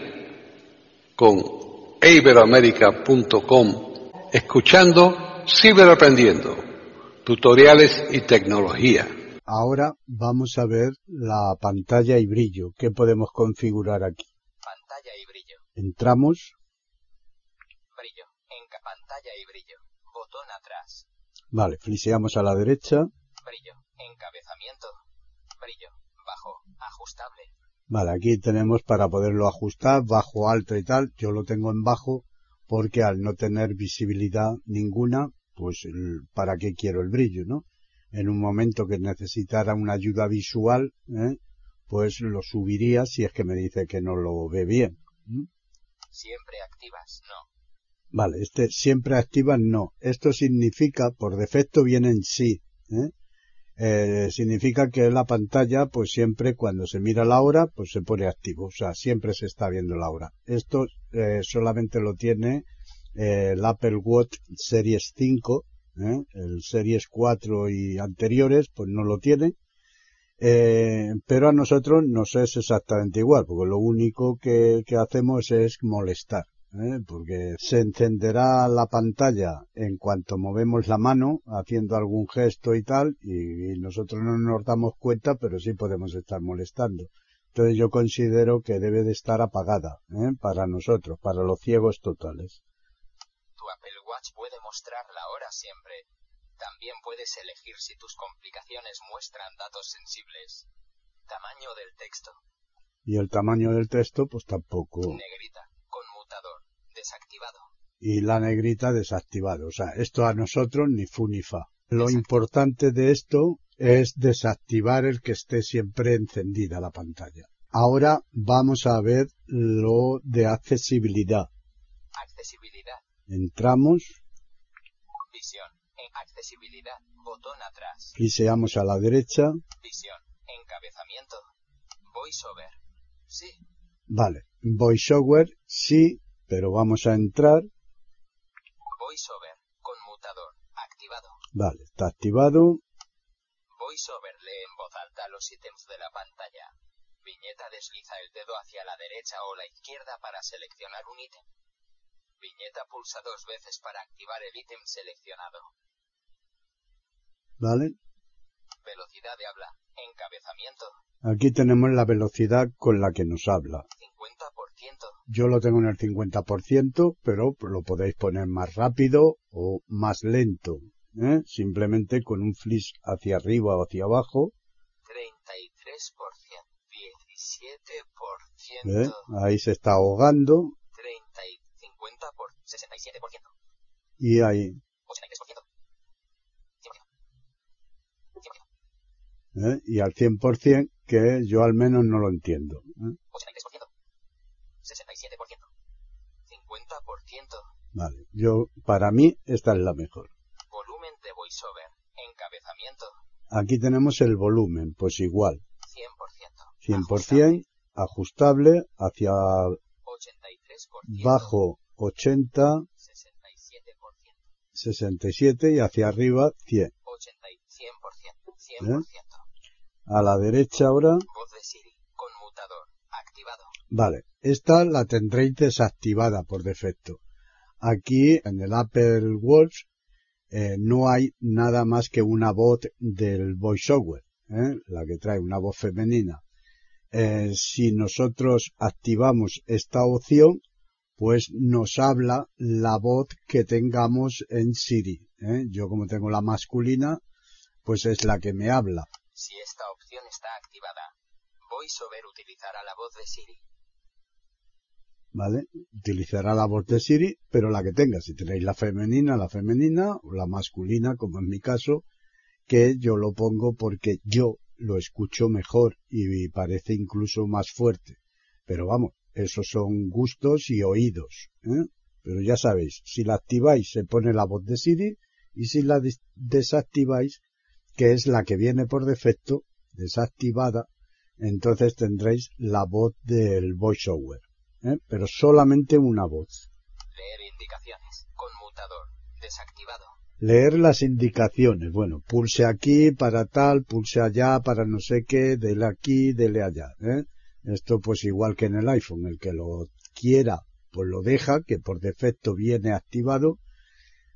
con iberoamerica.com escuchando Ciberaprendiendo, tutoriales y tecnología. Ahora vamos a ver la pantalla y brillo. ¿Qué podemos configurar aquí? Pantalla y brillo. Entramos, Brillo. En pantalla y brillo. Botón atrás. vale, fliseamos a la derecha, Brillo. Encabezamiento. Brillo. Bajo. Ajustable. Vale, aquí tenemos para poderlo ajustar, bajo, alto y tal. Yo lo tengo en bajo porque al no tener visibilidad ninguna, pues para qué quiero el brillo, ¿no? en un momento que necesitara una ayuda visual, ¿eh? pues lo subiría si es que me dice que no lo ve bien. Siempre activas, no. Vale, este siempre activas no. Esto significa, por defecto viene en sí. ¿eh? Eh, significa que la pantalla, pues siempre cuando se mira la hora, pues se pone activo. O sea, siempre se está viendo la hora. Esto eh, solamente lo tiene eh, el Apple Watch Series 5. ¿eh? El Series 4 y anteriores, pues no lo tiene. Eh, pero a nosotros nos es exactamente igual, porque lo único que, que hacemos es molestar. ¿Eh? porque se encenderá la pantalla en cuanto movemos la mano haciendo algún gesto y tal y, nosotros no nos damos cuenta pero sí podemos estar molestando entonces yo considero que debe de estar apagada ¿eh? para nosotros para los ciegos totales Tu Apple Watch puede mostrar la hora siempre. También puedes elegir si tus complicaciones muestran datos sensibles. Tamaño del texto. y el tamaño del texto pues tampoco Negrita. Conmutador. Desactivado. y la negrita desactivado. O sea, esto a nosotros ni fu ni fa. Lo importante de esto es desactivar el que esté siempre encendida la pantalla. Ahora vamos a ver lo de accesibilidad. Accesibilidad. Entramos, Visión. En accesibilidad. Botón atrás. cliseamos a la derecha. Visión. Encabezamiento. Voiceover. Sí. Vale, VoiceOver sí, pero vamos a entrar. Voiceover. Conmutador. Activado. Vale, está activado. VoiceOver lee en voz alta los ítems de la pantalla. Viñeta desliza el dedo hacia la derecha o la izquierda para seleccionar un ítem. Viñeta pulsa dos veces para activar el ítem seleccionado. Vale, Velocidad de habla. Encabezamiento. aquí tenemos la velocidad con la que nos habla. 50%. Yo lo tengo en el 50%, pero lo podéis poner más rápido o más lento. ¿eh? Simplemente con un flick hacia arriba o hacia abajo. 33%. 17%. ¿eh? Ahí se está ahogando 30 y 50 por 67%. y ahí 83%. 100%. 100%. ¿Eh? y al 100% que yo al menos no lo entiendo. ¿eh? 83%. 67%. 50%. Vale, yo para mí esta es la mejor. Volumen de voiceover. Encabezamiento. Aquí tenemos el volumen, pues igual, 100%. 100% ajustable hacia 83%. bajo 80, 67%. 67 y hacia arriba 100. 80 y 100%. 100%. A la derecha ahora, Voz de Siri. Conmutador. Activado. vale, esta la tendréis desactivada por defecto. Aquí en el Apple Watch eh, no hay nada más que una voz del voiceover, ¿eh? la que trae una voz femenina. Eh, si nosotros activamos esta opción, pues nos habla la voz que tengamos en Siri. ¿eh? Yo como tengo la masculina, pues es la que me habla. Si esta opción está activada, VoiceOver utilizará la voz de Siri. ¿vale? Utilizará la voz de Siri, pero la que tenga. Si tenéis la femenina, la femenina, o la masculina, como en mi caso, que yo lo pongo porque yo lo escucho mejor y parece incluso más fuerte. Pero vamos, esos son gustos y oídos, ¿eh? Pero ya sabéis, si la activáis se pone la voz de Siri y si la des- desactiváis, que es la que viene por defecto, desactivada, entonces tendréis la voz del voiceover. ¿eh? pero solamente una voz. Leer indicaciones. Conmutador. Desactivado. Leer las indicaciones. Bueno, pulse aquí para tal, pulse allá para no sé qué, dele aquí, dele allá. ¿eh? Esto pues igual que en el iPhone, el que lo quiera pues lo deja, que por defecto viene activado,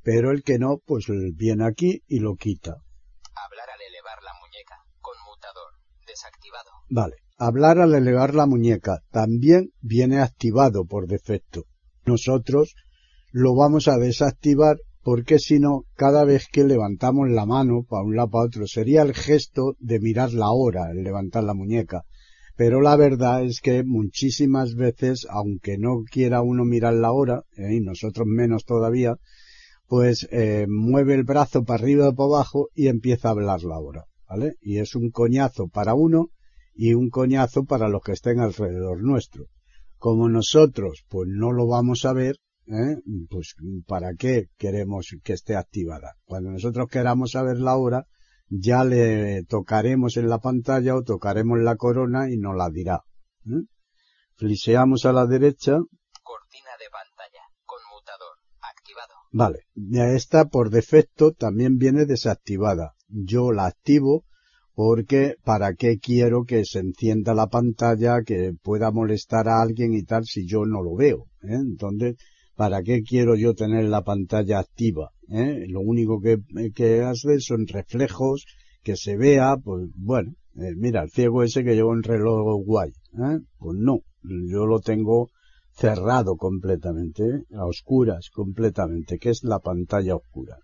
pero el que no pues viene aquí y lo quita. Hablar al elevar la muñeca. Conmutador. Desactivado. Vale. Hablar al elevar la muñeca también viene activado por defecto. Nosotros lo vamos a desactivar porque si no, cada vez que levantamos la mano para un lado para otro, sería el gesto de mirar la hora, el levantar la muñeca. Pero la verdad es que muchísimas veces, aunque no quiera uno mirar la hora, ¿eh? y nosotros menos todavía, pues eh, mueve el brazo para arriba o para abajo y empieza a hablar la hora, ¿vale? Y es un coñazo para uno y un coñazo para los que estén alrededor nuestro. Como nosotros, pues no lo vamos a ver, ¿eh? pues ¿para qué queremos que esté activada? Cuando nosotros queramos saber la hora, ya le tocaremos en la pantalla o tocaremos la corona y nos la dirá. ¿eh? Fliseamos a la derecha de pantalla. Conmutador. Activado. Vale. Ya esta por defecto también viene desactivada. Yo la activo porque para qué quiero que se encienda la pantalla, que pueda molestar a alguien y tal si yo no lo veo. ¿eh? Entonces, ¿para qué quiero yo tener la pantalla activa? ¿eh? Lo único que, que hace son reflejos, que se vea, pues bueno, eh, mira, el ciego ese que lleva un reloj guay, ¿eh? pues no, yo lo tengo cerrado completamente, a oscuras completamente, que es la pantalla oscura.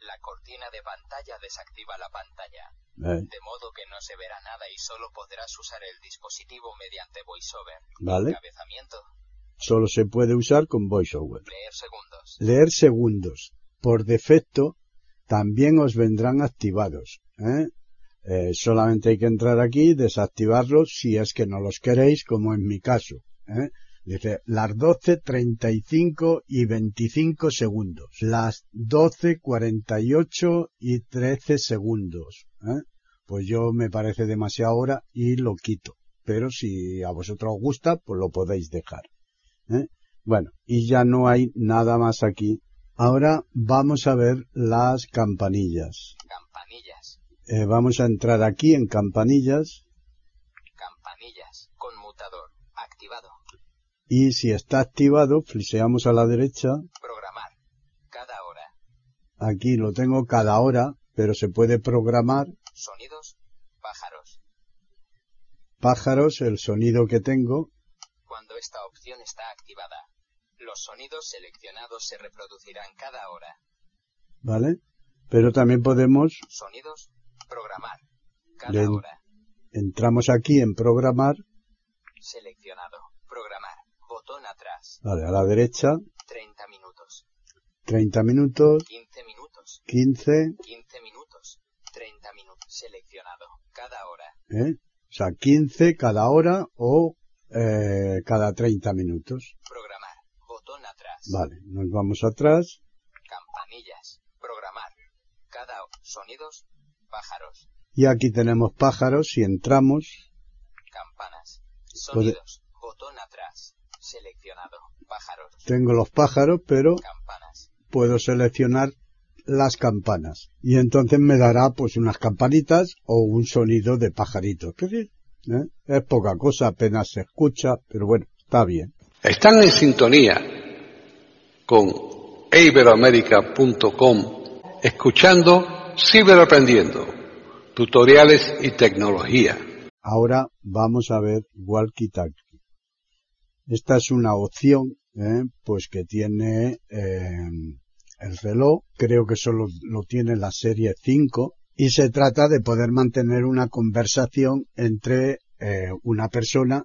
La cortina de pantalla desactiva la pantalla. ¿eh? De modo que no se verá nada y solo podrás usar el dispositivo mediante VoiceOver. Vale. Encabezamiento. Solo se puede usar con VoiceOver. Leer segundos. Leer segundos. Por defecto, también os vendrán activados. ¿eh? Eh, solamente hay que entrar aquí, desactivarlos si es que no los queréis, como en mi caso. ¿eh? Dice, las 12, 35 y 25 segundos. Las 12, 48 y 13 segundos. ¿eh? Pues yo me parece demasiada hora y lo quito. Pero si a vosotros os gusta, pues lo podéis dejar. ¿eh? Bueno, y ya no hay nada más aquí. Ahora vamos a ver las campanillas. Campanillas. Eh, vamos a entrar aquí en campanillas Campanillas. Conmutador. Activado. Y si está activado, fliseamos a la derecha. Programar. Cada hora. Aquí lo tengo cada hora, pero se puede programar Sonidos. Pájaros. pájaros, el sonido que tengo, Cuando esta opción está activada, los sonidos seleccionados se reproducirán cada hora. ¿vale? Pero también podemos, Sonidos. Programar. Cada hora. entramos aquí en programar, Seleccionado. Botón atrás. vale, a la derecha, 30 minutos. 30 minutos, 15 minutos. 15, 15 minutos. 30 minutos. Seleccionado. Cada hora. ¿eh? O sea, 15 cada hora o eh, cada 30 minutos. Programar. Botón atrás. Vale, nos vamos atrás, Campanillas. Programar. Cada sonidos. Pájaros. y aquí tenemos pájaros, y entramos, Campanas. Sonidos. Seleccionado. Pájaros. tengo los pájaros, pero Campanas. puedo seleccionar las campanas. Y entonces me dará pues unas campanitas o un sonido de pajaritos. ¿eh? Es poca cosa, apenas se escucha, pero bueno, está bien. Están en sintonía con iberoamérica.com escuchando Ciberaprendiendo, tutoriales y tecnología. Ahora vamos a ver Walkie Talkie. Esta es una opción, ¿eh? pues que tiene eh, el reloj, creo que solo lo tiene la serie 5, y se trata de poder mantener una conversación entre eh, una persona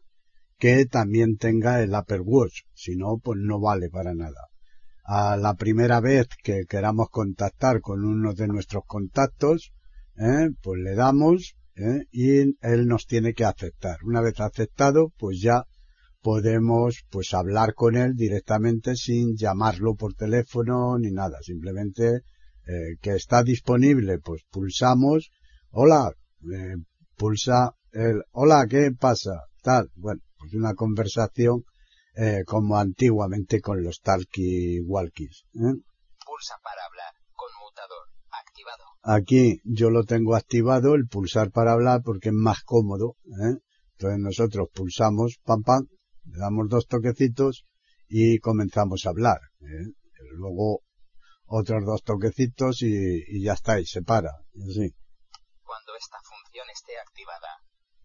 que también tenga el Apple Watch, si no, pues no vale para nada. A la primera vez que queramos contactar con uno de nuestros contactos, ¿eh? pues le damos y él nos tiene que aceptar. Una vez aceptado, pues ya podemos pues hablar con él directamente sin llamarlo por teléfono ni nada. Simplemente eh, que está disponible, pues pulsamos, hola, eh, pulsa el, hola, ¿qué pasa? Tal, bueno, pues una conversación eh, como antiguamente con los talkie-walkies. ¿eh? Pulsa para hablar. Conmutador. Activado. Aquí yo lo tengo activado, el pulsar para hablar, porque es más cómodo. ¿eh? Entonces nosotros pulsamos, pam, pam, le damos dos toquecitos y comenzamos a hablar. ¿eh? Luego otros dos toquecitos y, y ya está, y se para. Y así. Cuando esta función esté activada,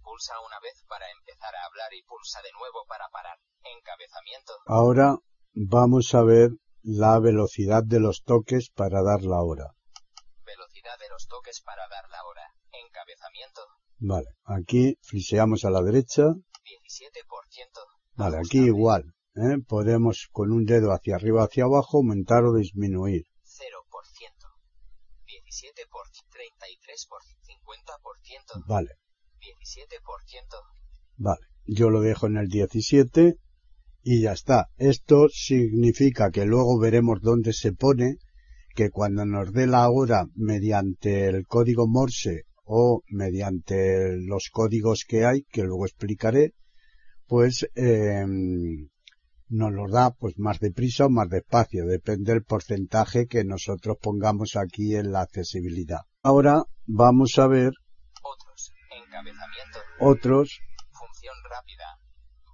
pulsa una vez para empezar a hablar y pulsa de nuevo para parar. Encabezamiento. Ahora vamos a ver la velocidad de los toques para dar la hora. Velocidad de los toques para dar la hora. Encabezamiento. Vale, aquí friseamos a la derecha. 17%. Vale, aquí igual. ¿eh? Podemos con un dedo hacia arriba o hacia abajo aumentar o disminuir. 17 por 33 por 50%. Vale, 17%. vale. Yo lo dejo en el 17 y ya está. Esto significa que luego veremos dónde se pone que cuando nos dé la hora mediante el código Morse o mediante los códigos que hay, que luego explicaré, pues eh, nos los da pues más deprisa o más despacio, depende del porcentaje que nosotros pongamos aquí en la accesibilidad. Ahora vamos a ver Otros. Encabezamiento. otros Función rápida.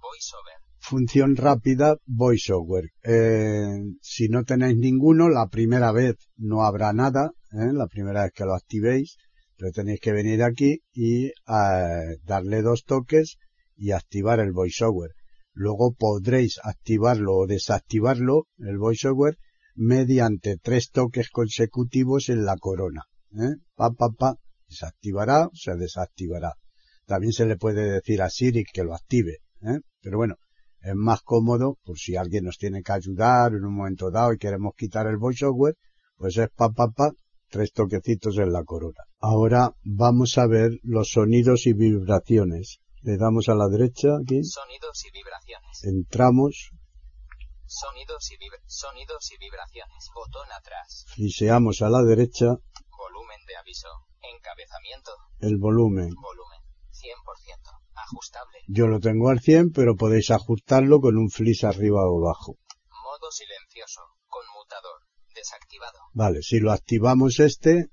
VoiceOver. función rápida VoiceOver. Eh, si no tenéis ninguno, la primera vez no habrá nada, ¿eh? la primera vez que lo activéis, pero tenéis que venir aquí y eh, darle dos toques y activar el VoiceOver. Luego podréis activarlo o desactivarlo, el VoiceOver, mediante tres toques consecutivos en la corona. ¿eh? Pa, pa, pa, desactivará o se desactivará. También se le puede decir a Siri que lo active, ¿eh? pero bueno, es más cómodo por si alguien nos tiene que ayudar en un momento dado y queremos quitar el voiceover, pues es pa pa pa, tres toquecitos en la corona. Ahora vamos a ver los sonidos y vibraciones. Le damos a la derecha aquí, Sonidos y vibraciones. entramos, Sonidos y, vibra- sonidos y vibraciones. Botón atrás. fliseamos a la derecha Volumen de aviso. Encabezamiento. el volumen. Volumen. 100%. Ajustable. Yo lo tengo al 100, pero podéis ajustarlo con un flis arriba o abajo. Modo silencioso. Conmutador. Desactivado. Vale, si lo activamos este,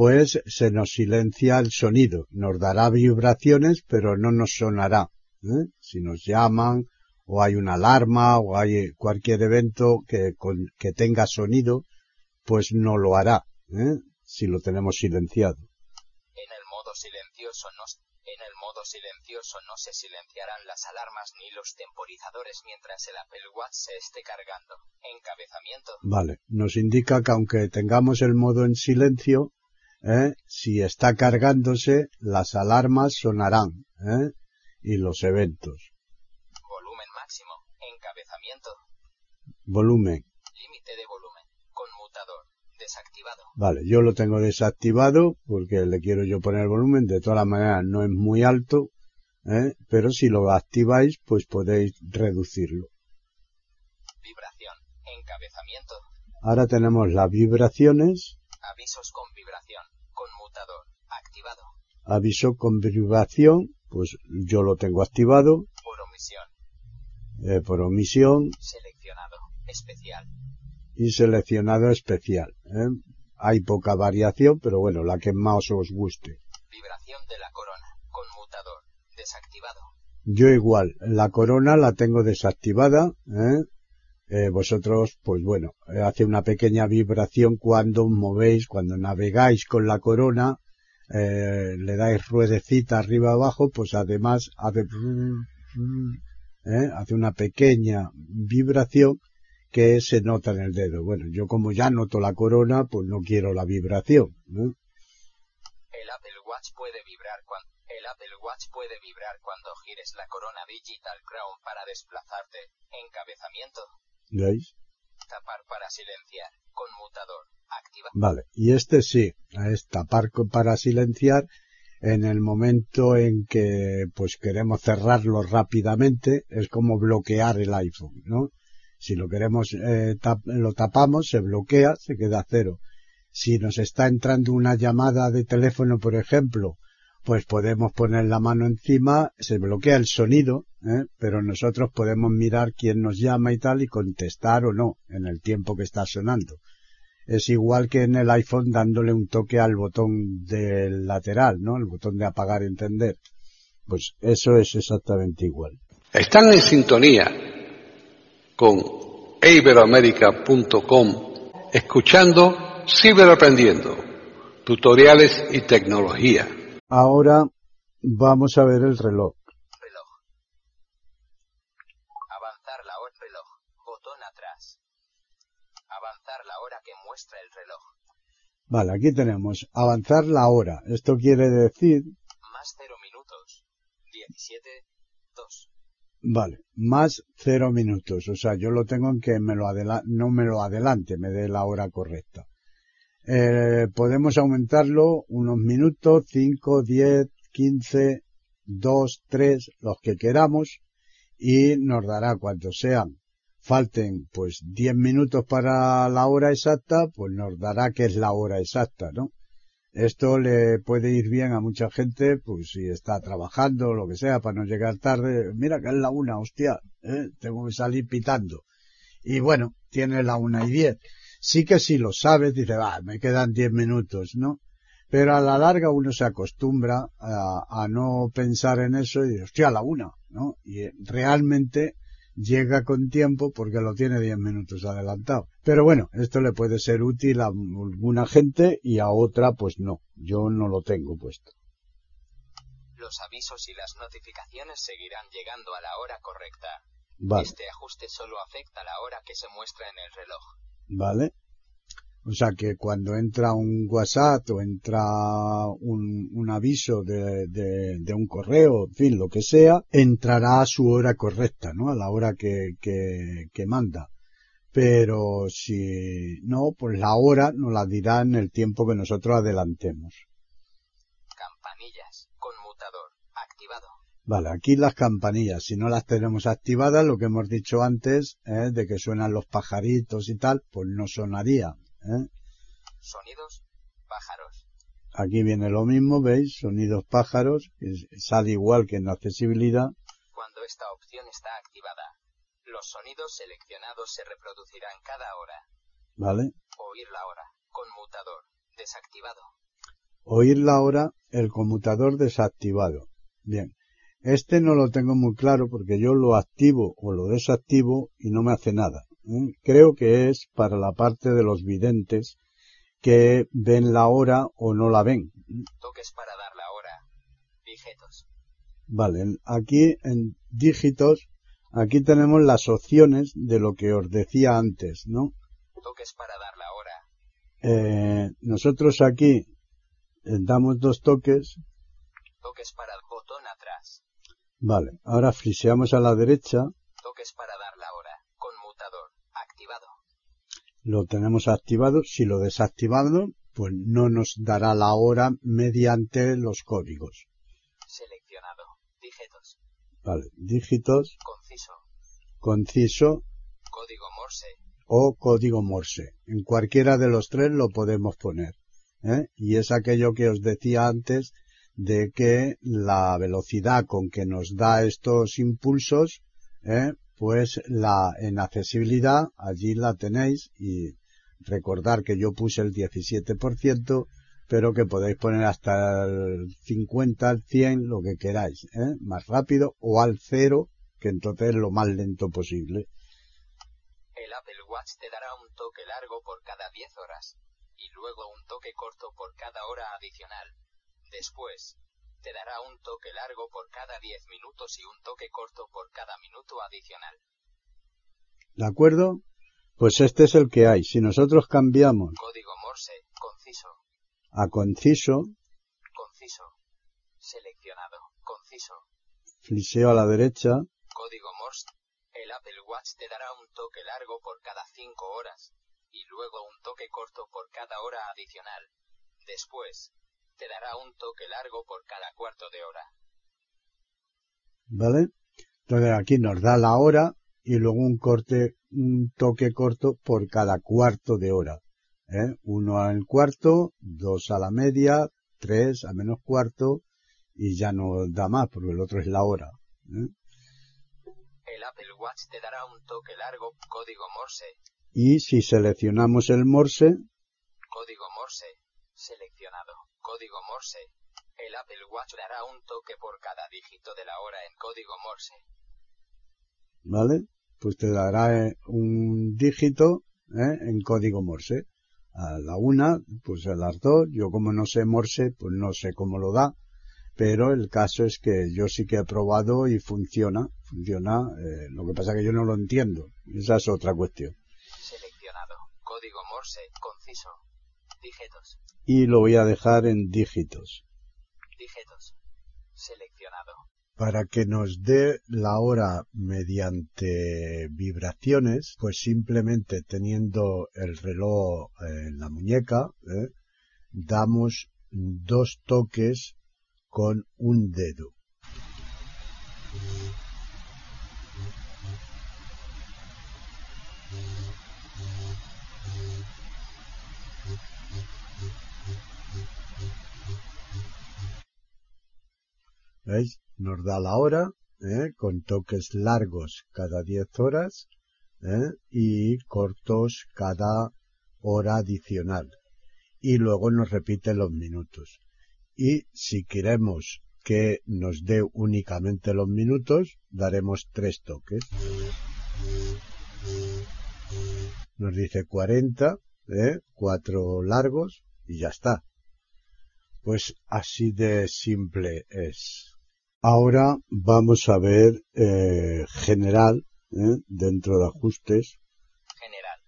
pues se nos silencia el sonido. Nos dará vibraciones, pero no nos sonará. ¿eh? Si nos llaman, o hay una alarma, o hay cualquier evento que, con- que tenga sonido, pues no lo hará, ¿eh? si lo tenemos silenciado. En el modo silencioso no, s- en el modo silencioso no se silenciarán las alarmas ni los temporizadores mientras el Apple Watch se esté cargando. Encabezamiento. Vale, nos indica que aunque tengamos el modo en silencio, ¿eh? si está cargándose, las alarmas sonarán, ¿eh? y los eventos. Volumen máximo. Encabezamiento. Volumen. Límite de volumen. Conmutador. Desactivado. Vale, yo lo tengo desactivado porque le quiero yo poner el volumen. De todas maneras, no es muy alto, ¿eh? pero si lo activáis, pues podéis reducirlo. Vibración. Encabezamiento. Ahora tenemos las vibraciones, Avisos con. Aviso con vibración, pues yo lo tengo activado Por omisión. eh, por omisión Seleccionado. Especial. y seleccionado especial. ¿eh? Hay poca variación, pero bueno, la que más os guste. Vibración de la corona. Conmutador. Desactivado. Yo igual, la corona la tengo desactivada, ¿eh? Eh, vosotros, pues bueno, hace una pequeña vibración cuando os movéis, cuando navegáis con la corona, eh, le dais ruedecita arriba abajo, pues además hace, ¿eh? hace una pequeña vibración que se nota en el dedo. Bueno, yo como ya noto la corona, pues no quiero la vibración. ¿no? El Apple Watch puede vibrar cuando el Apple Watch puede vibrar cuando gires la corona Digital Crown para desplazarte. Encabezamiento. ¿Veis? Tapar para silenciar. Conmutador. Activa. Vale, y este sí, es tapar para silenciar en el momento en que pues queremos cerrarlo rápidamente, es como bloquear el iPhone. Si lo queremos, eh, lo tapamos, se bloquea, se queda cero. Si nos está entrando una llamada de teléfono, por ejemplo, pues podemos poner la mano encima, se bloquea el sonido, ¿eh? pero nosotros podemos mirar quién nos llama y tal y contestar o no en el tiempo que está sonando es igual que en el iPhone dándole un toque al botón del lateral, ¿no? El botón de apagar y encender. Pues eso es exactamente igual. Están en sintonía con iberoamerica.com escuchando Ciberaprendiendo, tutoriales y tecnología. Ahora vamos a ver el reloj. Reloj. Avanzar la hora. Reloj. Botón atrás. Avanzar la hora que muestra el reloj. Vale, aquí tenemos avanzar la hora. Esto quiere decir, Más 0 minutos. 17. 2. vale, más cero minutos. O sea, yo lo tengo en que me lo no me lo adelante, me dé la hora correcta. Eh, podemos aumentarlo unos minutos, 5, 10, 15, 2, 3, los que queramos, y nos dará cuantos sean. Falten pues 10 minutos para la hora exacta, pues nos dará que es la hora exacta, ¿no? Esto le puede ir bien a mucha gente, pues si está trabajando lo que sea, para no llegar tarde. Mira que es la una, hostia, ¿eh? tengo que salir pitando. Y bueno, tiene la una y diez. Sí que si lo sabes, dice, va, me quedan diez minutos, ¿no? Pero a la larga uno se acostumbra a, a no pensar en eso y hostia, la una, ¿no? Y realmente llega con tiempo porque lo tiene 10 minutos adelantado. Pero bueno, esto le puede ser útil a alguna gente y a otra pues no. Yo no lo tengo puesto. Los avisos y las notificaciones seguirán llegando a la hora correcta. Vale. Este ajuste solo afecta la hora que se muestra en el reloj. Vale. O sea que cuando entra un WhatsApp o entra un, un aviso de, de, un correo, en fin, lo que sea, entrará a su hora correcta, ¿no? A la hora que, que, que manda. Pero si no, pues la hora nos la dirá en el tiempo que nosotros adelantemos. Activado. Vale, aquí las campanillas, si no las tenemos activadas, lo que hemos dicho antes, ¿eh? de que suenan los pajaritos y tal, pues no sonaría. ¿Eh? Sonidos, pájaros. Aquí viene lo mismo, ¿veis? Sonidos pájaros, sale igual que en la accesibilidad. Cuando esta opción está activada, los sonidos seleccionados se reproducirán cada hora. ¿Vale? Oír la hora, conmutador, desactivado. Oír la hora, el conmutador desactivado. Bien. Este no lo tengo muy claro porque yo lo activo o lo desactivo y no me hace nada. ¿eh? Creo que es para la parte de los videntes que ven la hora o no la ven. Toques para dar la hora. Dígitos. Vale, aquí en dígitos, aquí tenemos las opciones de lo que os decía antes, ¿no? Toques para dar la hora. Eh, nosotros aquí damos dos toques. Para. Vale, ahora friseamos a la derecha. Toques para dar la hora. Conmutador. Activado. Lo tenemos activado. Si lo desactivamos, pues no nos dará la hora mediante los códigos. Seleccionado. Dígitos. Vale, dígitos. Conciso. Conciso. Código Morse. O código Morse. En cualquiera de los tres lo podemos poner. ¿eh? Y es aquello que os decía antes de que la velocidad con que nos da estos impulsos, ¿eh? pues la en accesibilidad allí la tenéis y recordar que yo puse el 17%, pero que podéis poner hasta el 50, al 100, lo que queráis, ¿eh? más rápido o al cero, que entonces es lo más lento posible. El Apple Watch te dará un toque largo por cada 10 horas y luego un toque corto por cada hora adicional. Después, te dará un toque largo por cada 10 minutos y un toque corto por cada minuto adicional. ¿De acuerdo? Pues este es el que hay. Si nosotros cambiamos Código Morse, conciso, a conciso, conciso, seleccionado, conciso, fliseo a la derecha, código Morse, el Apple Watch te dará un toque largo por cada 5 horas y luego un toque corto por cada hora adicional. Después, te dará un toque largo por cada cuarto de hora. ¿vale? Entonces aquí nos da la hora y luego un corte, un toque corto por cada cuarto de hora. ¿eh? Uno al cuarto, dos a la media, tres a menos cuarto y ya no da más porque el otro es la hora. ¿eh? El Apple Watch te dará un toque largo, código Morse, Y si seleccionamos el morse, código Morse, seleccionado, código Morse. El Apple Watch dará un toque por cada dígito de la hora en código Morse. ¿vale? Pues te dará eh, un dígito ¿eh? en código morse. A la una, pues a las dos. Yo como no sé morse, pues no sé cómo lo da. Pero el caso es que yo sí que he probado y funciona. Funciona. eh, lo que pasa es que yo no lo entiendo. Esa es otra cuestión. Seleccionado, código Morse, conciso. Dígitos, Y lo voy a dejar en dígitos. dígitos. Seleccionado. para que nos dé la hora mediante vibraciones, pues simplemente teniendo el reloj en la muñeca, ¿eh? damos dos toques con un dedo. ¿Veis? Nos da la hora, ¿eh? con toques largos cada 10 horas ¿eh? y cortos cada hora adicional. Y luego nos repite los minutos. Y si queremos que nos dé únicamente los minutos, daremos tres toques. Nos dice 40, ¿eh? cuatro largos y ya está. Pues así de simple es. Ahora vamos a ver eh, general, ¿eh? dentro de ajustes. General.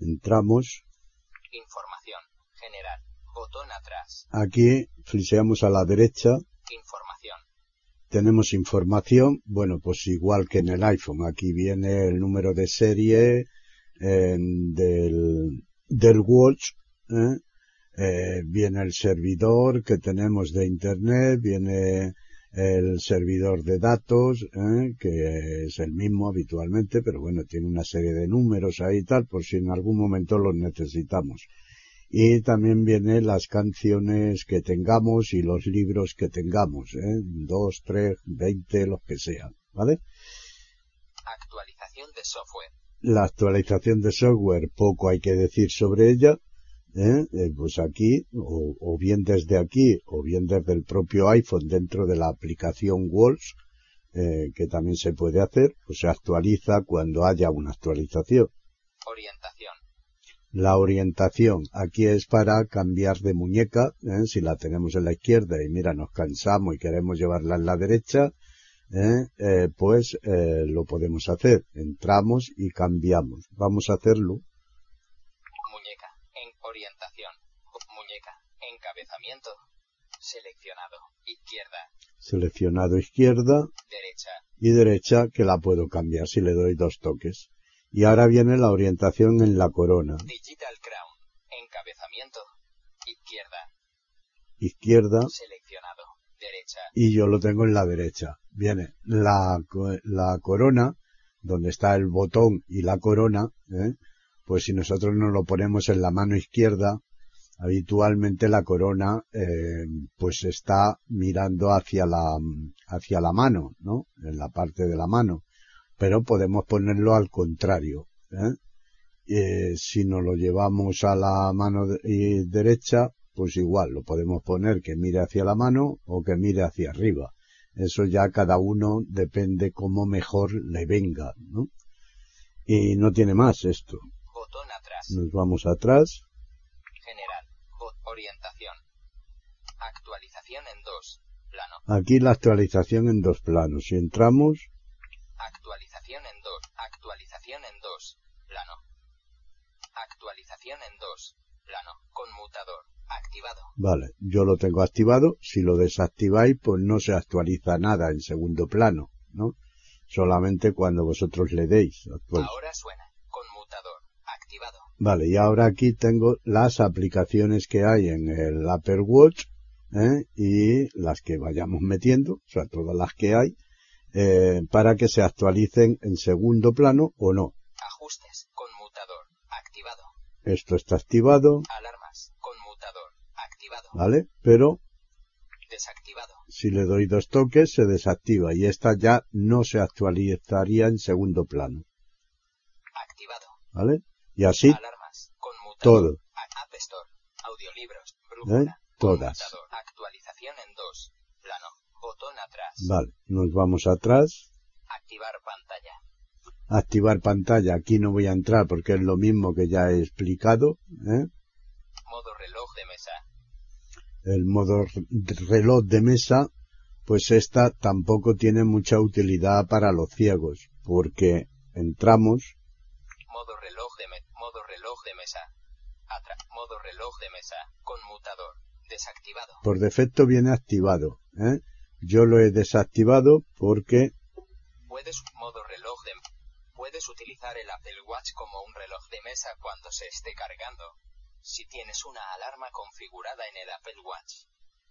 Entramos. Información. General. Botón atrás. Aquí fliseamos a la derecha. Información. Tenemos información. Bueno, pues igual que en el iPhone. Aquí viene el número de serie del, del Watch. ¿eh? Eh, viene el servidor que tenemos de Internet. Viene el servidor de datos, ¿eh? que es el mismo habitualmente, pero bueno, tiene una serie de números ahí y tal, por si en algún momento los necesitamos. Y también vienen las canciones que tengamos y los libros que tengamos, ¿eh? dos, tres, veinte, los que sean, ¿vale? Actualización de software. La actualización de software, poco hay que decir sobre ella, ¿eh? Eh, pues aquí, o, bien desde aquí, o bien desde el propio iPhone dentro de la aplicación Walls, eh, que también se puede hacer, pues se actualiza cuando haya una actualización. Orientación. La orientación aquí es para cambiar de muñeca, si la tenemos en la izquierda y mira, nos cansamos y queremos llevarla en la derecha, pues lo podemos hacer. Entramos y cambiamos. Vamos a hacerlo Orientación. Muñeca. Encabezamiento. Seleccionado. Izquierda. Seleccionado izquierda. Derecha. Y derecha que la puedo cambiar si le doy dos toques. Y ahora viene la orientación en la corona. Digital Crown. Encabezamiento. Izquierda. Izquierda. Seleccionado. Derecha. Y yo lo tengo en la derecha. Viene la, la corona, donde está el botón y la corona, ¿eh? Pues si nosotros nos lo ponemos en la mano izquierda, habitualmente la corona eh, pues está mirando hacia la hacia la mano, ¿no? En la parte de la mano, pero podemos ponerlo al contrario. ¿eh? Eh, si nos lo llevamos a la mano derecha, pues igual lo podemos poner que mire hacia la mano o que mire hacia arriba. Eso ya cada uno depende cómo mejor le venga, ¿no? Y no tiene más esto. Nos vamos atrás. General. Orientación. Actualización en dos. Plano. Aquí la actualización en dos planos. Si entramos. Actualización en dos. Actualización en dos. Plano. Actualización en dos. Plano. Conmutador. Activado. Vale, yo lo tengo activado. Si lo desactiváis, pues no se actualiza nada en segundo plano, ¿no? Solamente cuando vosotros le deis. Ahora suena. Vale, y ahora aquí tengo las aplicaciones que hay en el Apple Watch ¿eh? y las que vayamos metiendo, o sea, todas las que hay, eh, para que se actualicen en segundo plano o no. Ajustes, conmutador, activado. Esto está activado. Alarmas, conmutador, activado. Vale, pero desactivado. Si le doy dos toques se desactiva y esta ya no se actualizaría en segundo plano. Activado. ¿Vale? Y así Alarmas, todo. App Store, audiolibros, ¿Eh? Todas. Actualización en dos. Plano. Botón atrás. Vale, nos vamos atrás. Activar pantalla. Activar pantalla. Aquí no voy a entrar porque es lo mismo que ya he explicado. ¿eh? Modo reloj de mesa. El modo reloj de mesa, pues esta tampoco tiene mucha utilidad para los ciegos, porque entramos. Modo reloj de mesa reloj de mesa. Atra modo reloj de mesa. Conmutador. Desactivado. Por defecto viene activado. ¿eh? Yo lo he desactivado porque Puedes modo reloj de Puedes utilizar el Apple Watch como un reloj de mesa cuando se esté cargando. Si tienes una alarma configurada en el Apple Watch,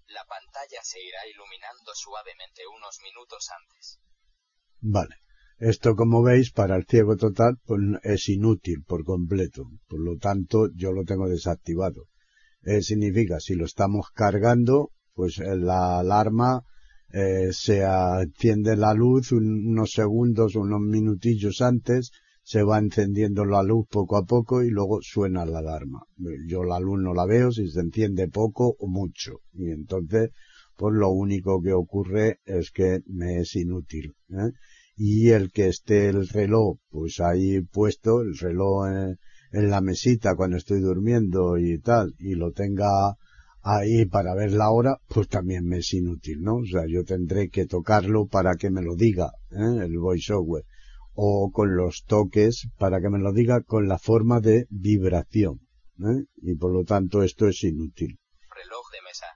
la pantalla se irá iluminando suavemente unos minutos antes. Vale. Esto, como veis, para el ciego total, pues es inútil por completo. Por lo tanto, yo lo tengo desactivado. Eh, significa, si lo estamos cargando, pues eh, la alarma eh, se enciende la luz unos segundos, unos minutillos antes, se va encendiendo la luz poco a poco y luego suena la alarma. Yo la luz no la veo si se enciende poco o mucho. Y entonces, pues lo único que ocurre es que me es inútil. ¿eh? Y el que esté el reloj, pues ahí puesto, el reloj en, en la mesita cuando estoy durmiendo y tal, y lo tenga ahí para ver la hora, pues también me es inútil, ¿no? O sea, yo tendré que tocarlo para que me lo diga, ¿eh? el voiceover, o con los toques para que me lo diga con la forma de vibración, ¿eh? Y por lo tanto esto es inútil. Reloj de mesa.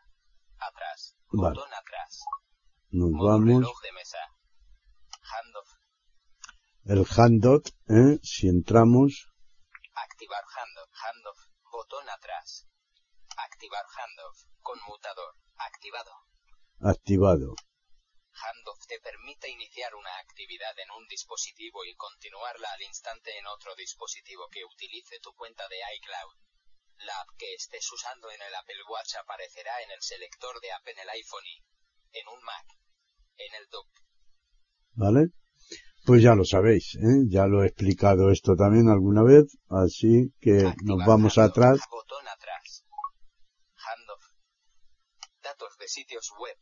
Atrás. Vale. Botón atrás. Nos Modo vamos, reloj de mesa. Handoff. el handout, ¿eh? Si entramos, Activar handoff. Handoff. Botón atrás. Activar handoff. Conmutador. Activado. activado. Handoff te permite iniciar una actividad en un dispositivo y continuarla al instante en otro dispositivo que utilice tu cuenta de iCloud. La app que estés usando en el Apple Watch aparecerá en el selector de app en el iPhone y en un Mac. En el dock. ¿Vale? Pues ya lo sabéis, ¿eh? ya lo he explicado esto también alguna vez, así que nos vamos handoff. atrás. Botón atrás. Handoff. Datos de sitios web.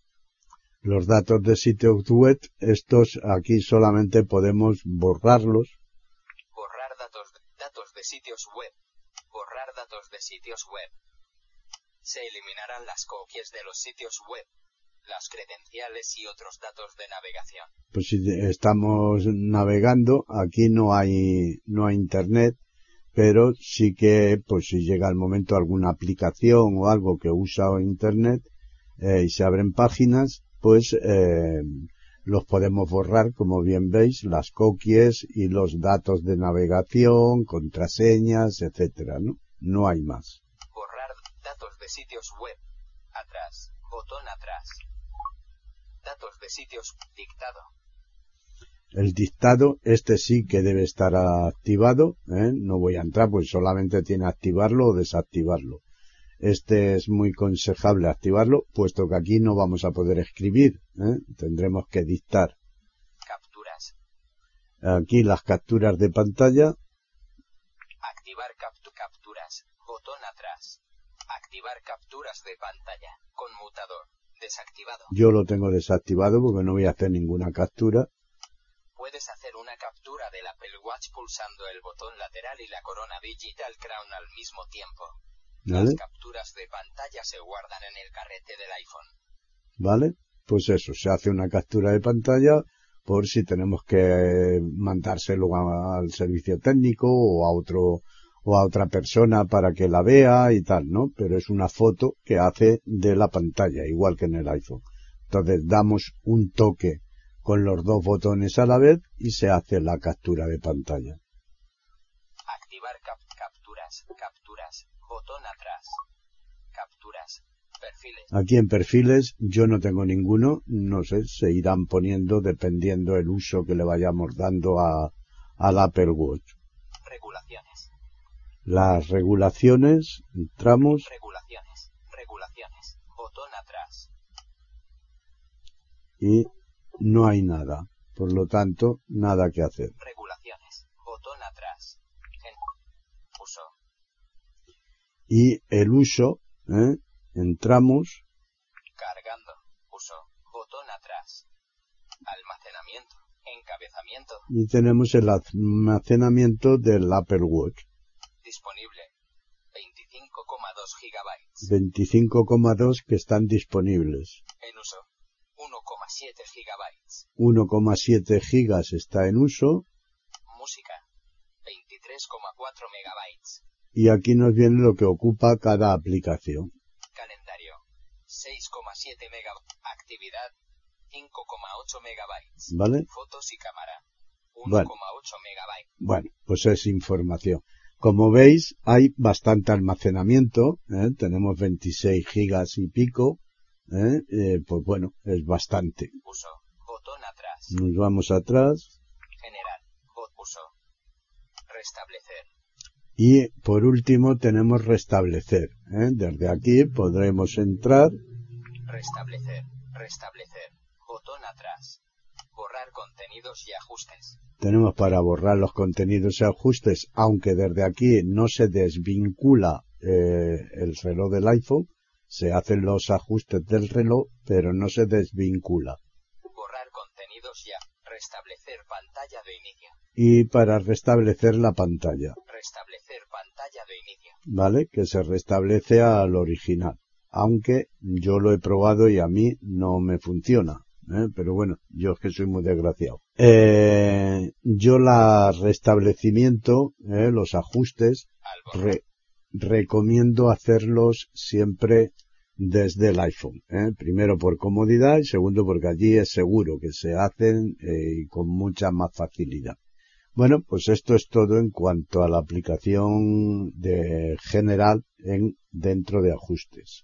Los datos de sitios web, estos aquí solamente podemos borrarlos, Borrar datos, datos de sitios web. Borrar datos de sitios web. Se eliminarán las copias de los sitios web, las credenciales y otros datos de navegación. pues si estamos navegando, aquí no hay, no hay internet, pero sí que, pues si llega el momento alguna aplicación o algo que usa internet, eh, y se abren páginas, pues, eh, los podemos borrar, como bien veis, las cookies y los datos de navegación, contraseñas, etcétera, ¿no? No hay más. Borrar datos de sitios web. Atrás. Botón atrás. Datos de sitios dictado. El dictado, este sí que debe estar activado, ¿eh? no voy a entrar, pues solamente tiene activarlo o desactivarlo. Este es muy aconsejable activarlo, puesto que aquí no vamos a poder escribir, ¿eh? tendremos que dictar. Capturas. Aquí las capturas de pantalla, Activar captu- capturas. Botón atrás. Activar capturas de pantalla. Conmutador. Desactivado. yo lo tengo desactivado porque no voy a hacer ninguna captura. Puedes hacer una captura del Apple Watch pulsando el botón lateral y la corona Digital Crown al mismo tiempo. ¿Vale? Las capturas de pantalla se guardan en el carrete del iPhone. ¿Vale? Pues eso, se hace una captura de pantalla por si tenemos que mandárselo al servicio técnico o a otro o a otra persona para que la vea y tal, ¿no? Pero es una foto que hace de la pantalla, igual que en el iPhone. Entonces damos un toque con los dos botones a la vez y se hace la captura de pantalla. Activar cap- capturas. Capturas. Botón atrás. Capturas. Perfiles. Aquí en perfiles yo no tengo ninguno, no sé, se irán poniendo dependiendo el uso que le vayamos dando a, al Apple Watch. Regulaciones. Las regulaciones, entramos Regulaciones. Regulaciones. Botón atrás. y no hay nada. Por lo tanto, nada que hacer. Regulaciones. Botón atrás. En. Uso. Y el uso, ¿eh? entramos Cargando. Uso. Botón atrás. Almacenamiento. Encabezamiento. y tenemos el almacenamiento del Apple Watch. Disponible. 25,2 gigabytes. 25,2 que están disponibles. En uso. 1,7 gigabytes. 1,7 gigas está en uso Música. 23,4 megabytes. y aquí nos viene lo que ocupa cada aplicación. Calendario. 6,7 megabytes. Actividad. 5,8 megabytes. ¿vale? Fotos y cámara. 1,8 Bueno. megabytes. Bueno, pues es información. Como veis, hay bastante almacenamiento, ¿eh? tenemos 26 gigas y pico, ¿eh? Eh, pues bueno, es bastante. Uso. Botón atrás. Nos vamos atrás General. Bot uso. Restablecer. y por último tenemos restablecer. ¿eh? Desde aquí podremos entrar, Restablecer. Restablecer. Botón atrás. Borrar contenidos y ajustes. tenemos para borrar los contenidos y ajustes, aunque desde aquí no se desvincula eh, el reloj del iPhone, se hacen los ajustes del reloj, pero no se desvincula. Borrar contenidos ya. Restablecer pantalla de inicio. Y para restablecer la pantalla, Restablecer pantalla de inicio. ¿vale? Que se restablece al original. Aunque yo lo he probado y a mí no me funciona. ¿Eh? Pero bueno, yo es que soy muy desgraciado. Eh, yo la restablecimiento, ¿eh? los ajustes, re- recomiendo hacerlos siempre desde el iPhone. ¿eh? Primero por comodidad y segundo porque allí es seguro que se hacen eh, y con mucha más facilidad. Bueno, pues esto es todo en cuanto a la aplicación de general en dentro de ajustes.